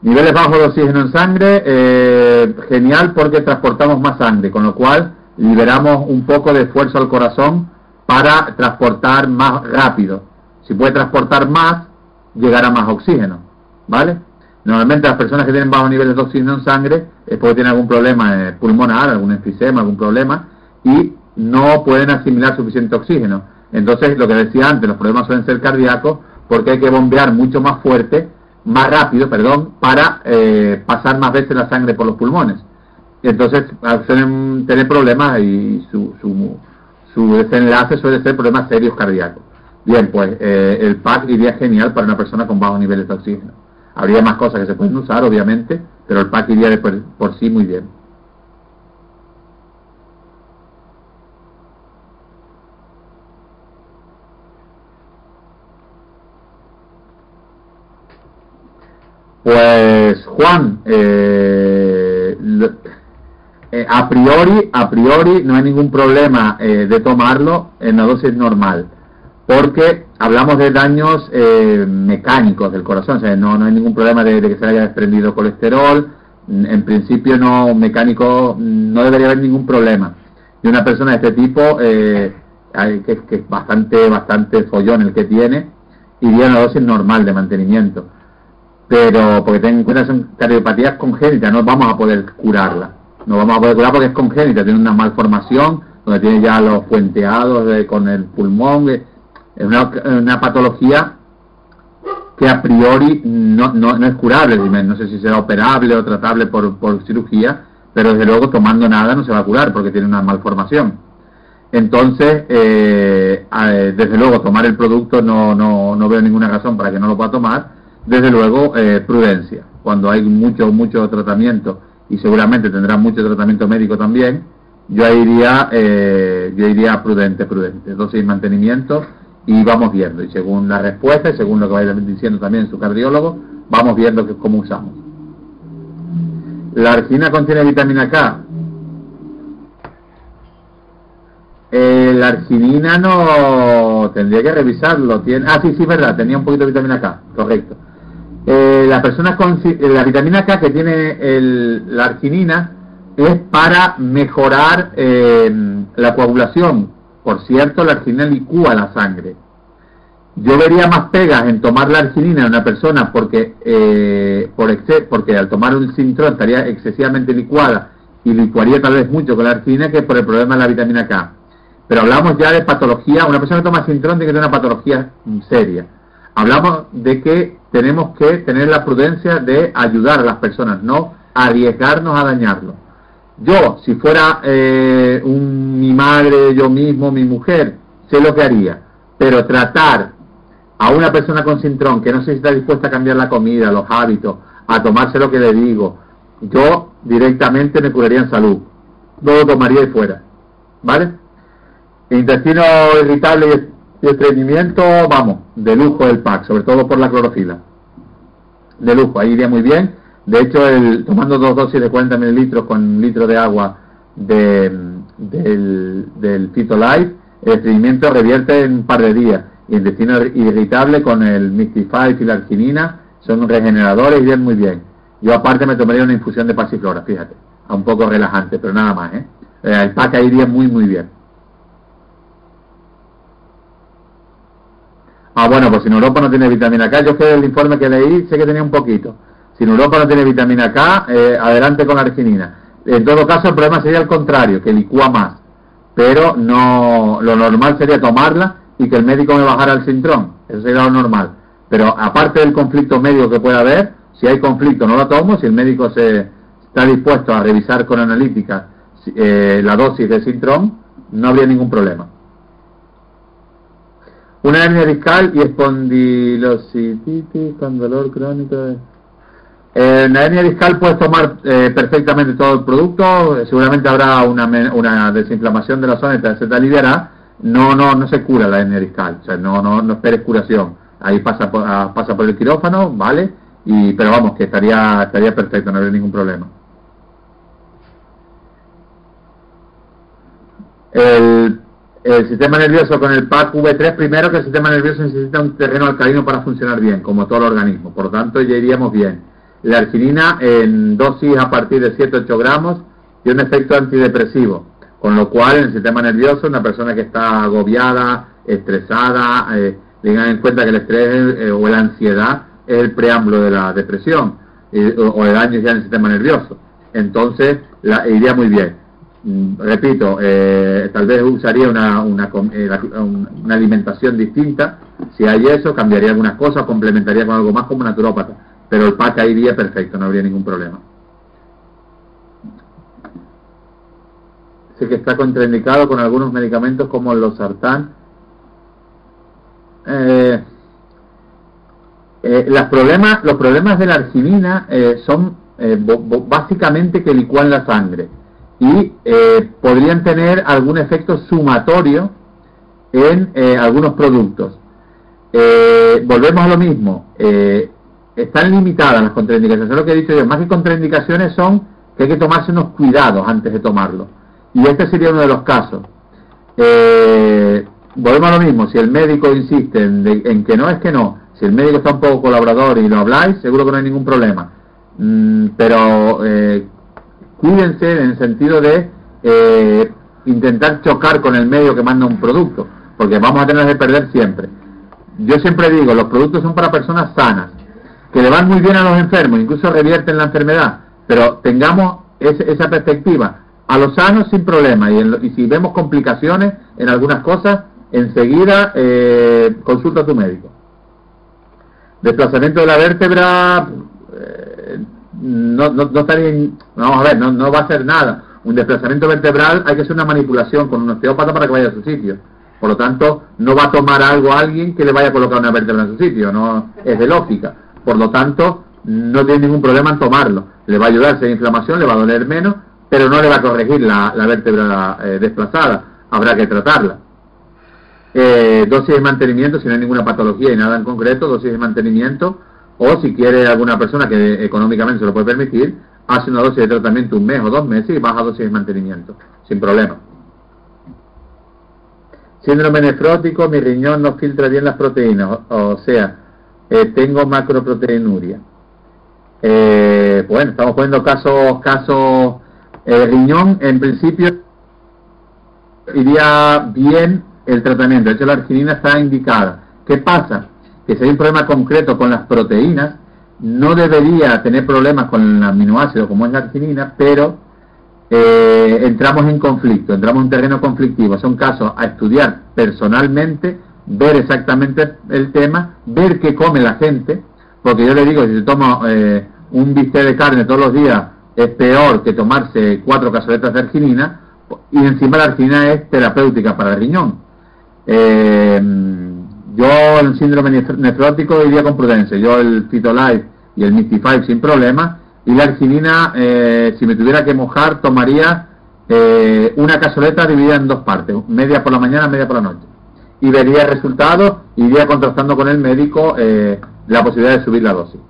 Niveles bajos de oxígeno en sangre, eh, genial porque transportamos más sangre, con lo cual liberamos un poco de esfuerzo al corazón para transportar más rápido. Si puede transportar más, llegará más oxígeno, ¿vale? Normalmente las personas que tienen bajos niveles de oxígeno en sangre es porque tienen algún problema pulmonar, algún enfisema, algún problema, y no pueden asimilar suficiente oxígeno. Entonces, lo que decía antes, los problemas suelen ser cardíacos porque hay que bombear mucho más fuerte, más rápido, perdón, para eh, pasar más veces la sangre por los pulmones. Entonces, suelen tener problemas y su, su, desenlace suele ser problemas serios cardíacos. Bien, pues eh, el PAC iría genial para una persona con bajos niveles de oxígeno. Habría más cosas que se pueden usar, obviamente, pero el pack iría por, sí muy bien. Pues Juan, eh, eh, a priori, a priori no hay ningún problema eh, de tomarlo en la dosis normal porque hablamos de daños eh, mecánicos del corazón, o sea, no, no hay ningún problema de, que se haya desprendido colesterol, en principio no mecánico no debería haber ningún problema. Y una persona de este tipo, eh, que, que, es bastante, bastante follón el que tiene, iría a una dosis normal de mantenimiento. Pero porque ten en cuenta son cardiopatías congénitas, no vamos a poder curarla. No vamos a poder curarla porque es congénita, tiene una malformación, donde tiene ya los puenteados con el pulmón, es una, patología que a priori no, no, no, es curable, no sé si será operable o tratable por, por cirugía, pero desde luego tomando nada no se va a curar porque tiene una malformación. Entonces, eh, desde luego, tomar el producto no, no, no, veo ninguna razón para que no lo pueda tomar. Desde luego, eh, prudencia. Cuando hay mucho, mucho tratamiento, y seguramente tendrá mucho tratamiento médico también, yo iría, eh, yo iría prudente, prudente. Dosis y mantenimiento y vamos viendo. Y según la respuesta y según lo que vaya diciendo también su cardiólogo, vamos viendo que, cómo usamos. ¿La argina contiene vitamina K? Eh, la arginina no tendría que revisarlo. Tiene, ah, sí, sí, verdad, tenía un poquito de vitamina K, correcto. Eh, personas con la vitamina K que tiene el, la arginina es para mejorar eh, la coagulación por cierto, la arginina licúa la sangre. Yo vería más pegas en tomar la arginina en una persona porque, eh, por porque al tomar un sintrón estaría excesivamente licuada y licuaría tal vez mucho con la arginina que por el problema de la vitamina K. Pero hablamos ya de patología, una persona que toma sintrón tiene que tener una patología seria. Hablamos de que tenemos que tener la prudencia de ayudar a las personas, no arriesgarnos a dañarlo. Yo, si fuera eh, mi madre, yo mismo, mi mujer, sé lo que haría. Pero tratar a una persona con sintrón que no sé si está dispuesta a cambiar la comida, los hábitos, a tomarse lo que le digo, yo directamente me curaría en salud. No lo tomaría y fuera. ¿Vale? Intestino irritable y estreñimiento, vamos, de lujo el pack, sobre todo por la clorofila. De lujo, ahí iría muy bien de hecho, el, tomando dos dosis de 40 mililitros con un litro de agua de, del, del Fitolife, el estreñimiento revierte en un par de días. Y intestino irritable con el Mystify y la arginina son regeneradores y bien muy bien. Yo aparte me tomaría una infusión de pasiflora, fíjate, a un poco relajante, pero nada más, ¿eh? eh el pack iría muy muy bien. Ah, bueno, pues si en Europa no tiene vitamina K, yo que el informe que leí sé que tenía un poquito. Si en Europa no tiene vitamina K, eh, adelante con la arginina. En todo caso, el problema sería el contrario, que licúa más. Pero no, lo normal sería tomarla y que el médico me bajara el sintrón. Eso sería lo normal. Pero aparte del conflicto médico que pueda haber, si hay conflicto no lo tomo, si el médico se está dispuesto a revisar con analítica eh, la dosis de sintrón, no habría ningún problema. Una hernia discal y espondilositis con dolor crónico. En la hernia discal puedes tomar eh, perfectamente todo el producto, seguramente habrá una, una desinflamación de la zona y se te. No, no, no se cura la hernia discal, o sea, no, no, no esperes curación. Ahí pasa por, ah, pasa por el quirófano, ¿vale? Y, pero vamos, que estaría, estaría perfecto, no habría ningún problema. El el sistema nervioso con el PAC V3, primero que el sistema nervioso necesita un terreno alcalino para funcionar bien, como todo el organismo. Por lo tanto, ya iríamos bien. La arginina en dosis a partir de 7-8 gramos tiene un efecto antidepresivo, con lo cual en el sistema nervioso, una persona que está agobiada, estresada, eh, tengan en cuenta que el estrés eh, o la ansiedad es el preámbulo de la depresión o, el daño ya en el sistema nervioso. Entonces, la, iría muy bien. Mm, repito, eh, tal vez usaría una, eh, una, alimentación distinta. Si hay eso, cambiaría algunas cosas, complementaría con algo más como naturópata. Pero el pack iría perfecto, no habría ningún problema. Sé que está contraindicado con algunos medicamentos como los sartán. Eh, los problemas de la arginina son básicamente que licúan la sangre y eh, podrían tener algún efecto sumatorio en eh, algunos productos. Eh, volvemos a lo mismo, están limitadas las contraindicaciones, es lo que he dicho yo, más que contraindicaciones son que hay que tomarse unos cuidados antes de tomarlo. Y este sería uno de los casos. volvemos a lo mismo, si el médico insiste en, en, que no es que no, si el médico está un poco colaborador y lo habláis, seguro que no hay ningún problema. Mm, pero cuídense en el sentido de eh, intentar chocar con el medio que manda un producto, porque vamos a tener que perder siempre. Yo siempre digo, los productos son para personas sanas, que le van muy bien a los enfermos, incluso revierten la enfermedad, pero tengamos esa perspectiva. A los sanos sin problema, y, si vemos complicaciones en algunas cosas, enseguida eh, consulta a tu médico. Desplazamiento de la vértebra, no, no, no estaría, vamos a ver, no, no va a hacer nada. Un desplazamiento vertebral hay que hacer una manipulación con un osteópata para que vaya a su sitio. Por lo tanto, no va a tomar algo a alguien que le vaya a colocar una vértebra en su sitio, no es de lógica. Por lo tanto, no tiene ningún problema en tomarlo. Le va a ayudar si hay inflamación, le va a doler menos, pero no le va a corregir la, vértebra eh, desplazada. Habrá que tratarla. Eh, dosis de mantenimiento, si no hay ninguna patología y nada en concreto, dosis de mantenimiento o si quiere alguna persona que económicamente se lo puede permitir, hace una dosis de tratamiento un mes o dos meses y baja dosis de mantenimiento, sin problema. Síndrome nefrótico, mi riñón no filtra bien las proteínas, o, sea, eh, tengo macroproteinuria. Eh, bueno, estamos poniendo casos, casos, el riñón en principio iría bien el tratamiento, de hecho la arginina está indicada. ¿Qué pasa? Que si hay un problema concreto con las proteínas, no debería tener problemas con el aminoácido como es la arginina, pero eh, entramos en conflicto, entramos en un terreno conflictivo. Son casos a estudiar personalmente, ver exactamente el tema, ver qué come la gente, porque yo le digo, si se toma eh, un bistec de carne todos los días, es peor que tomarse cuatro cazoletas de arginina, y encima la arginina es terapéutica para el riñón. Eh, yo el síndrome nefrótico iría con prudencia. Yo el Fitolife y el Mystify sin problema. Y la arginina, eh, si me tuviera que mojar, tomaría eh, una cazoleta dividida en dos partes, media por la mañana, media por la noche. Y vería el resultado, iría contrastando con el médico eh, la posibilidad de subir la dosis.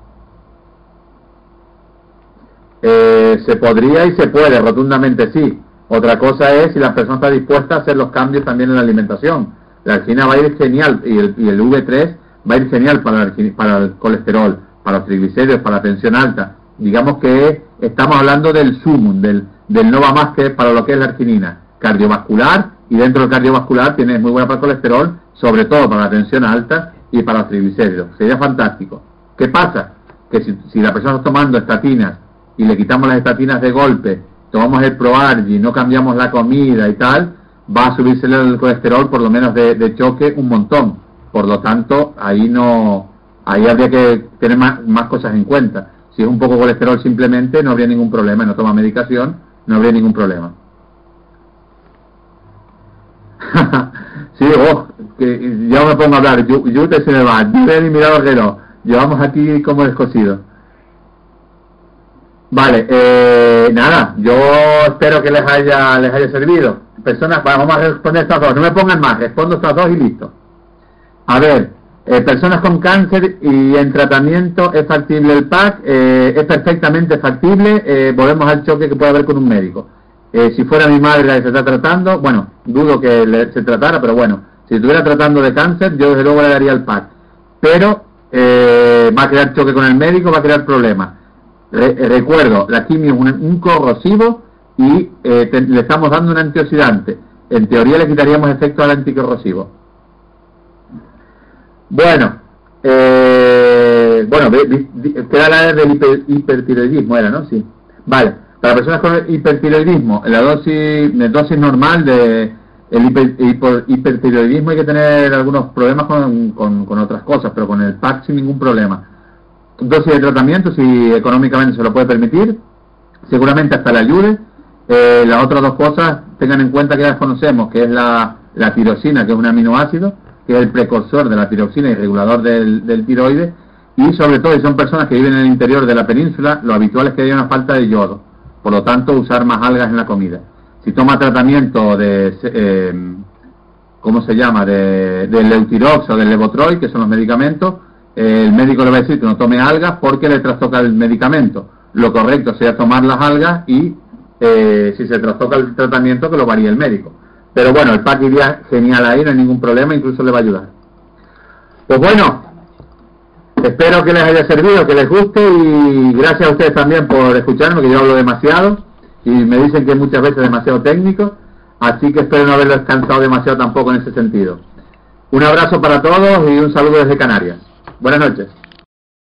se podría y se puede, rotundamente sí. Otra cosa es si la persona está dispuesta a hacer los cambios también en la alimentación. La arginina va a ir genial y el, y el V3 va a ir genial para el, para el colesterol, para los triglicéridos, para la tensión alta. Digamos que estamos hablando del sumum, del, del no va más que para lo que es la arginina. Cardiovascular, y dentro del cardiovascular tiene muy buena para el colesterol, sobre todo para la tensión alta y para los triglicéridos. Sería fantástico. ¿Qué pasa? Que si, si la persona está tomando estatinas y le quitamos las estatinas de golpe, tomamos el ProArgi, no cambiamos la comida y tal, va a subirse el colesterol por lo menos de, choque un montón. Por lo tanto, ahí no, ahí habría que tener más, más cosas en cuenta. Si es un poco colesterol simplemente, no habría ningún problema, no toma medicación, no habría ningún problema. sí, oh, que ya me pongo a hablar, yo, yo te se me va, no ni mirado el reloj, llevamos aquí como descosido. Vale, eh, nada, yo espero que les haya les haya servido. Personas, vamos a responder estas dos, no me pongan más, respondo estas dos y listo. A ver, eh, personas con cáncer y en tratamiento, ¿es factible el PAC? Eh, es perfectamente factible, eh, volvemos al choque que puede haber con un médico. Eh, si fuera mi madre la que se está tratando, bueno, dudo que le, se tratara, pero bueno, si estuviera tratando de cáncer, yo desde luego le daría el PAC. Pero va a crear choque con el médico, va a crear problemas. Re- recuerdo, la quimio es un corrosivo y eh, le estamos dando un antioxidante. En teoría le quitaríamos efecto al anticorrosivo. Bueno, eh, bueno, queda la del hiper- hipertiroidismo, era, ¿no? Sí. Vale, para personas con hipertiroidismo, la dosis, la dosis normal de el hiper- hipo- hipertiroidismo hay que tener algunos problemas con, con, con otras cosas, pero con el PAC sin ningún problema. Dosis de tratamiento, si económicamente se lo puede permitir, seguramente hasta le ayude. Eh, las otras dos cosas, tengan en cuenta que las conocemos, que es la, la tirosina, que es un aminoácido, que es el precursor de la tiroxina y regulador del, del tiroides, y sobre todo si son personas que viven en el interior de la península, lo habitual es que haya una falta de yodo, por lo tanto usar más algas en la comida. Si toma tratamiento de, eh, ¿cómo se llama?, de, del Eutirox o del Levotroid, que son los medicamentos, eh, el médico le va a decir que no tome algas porque le trastoca el medicamento. Lo correcto sería tomar las algas y eh, si se trastoca el tratamiento que lo varíe el médico. Pero bueno, el pack iría genial ahí, no hay ningún problema, incluso le va a ayudar. Pues bueno, espero que les haya servido, que les guste y gracias a ustedes también por escucharme, que yo hablo demasiado y me dicen que muchas veces demasiado técnico, así que espero no haberlos cansado demasiado tampoco en ese sentido. Un abrazo para todos y un saludo desde Canarias. Buenas noches.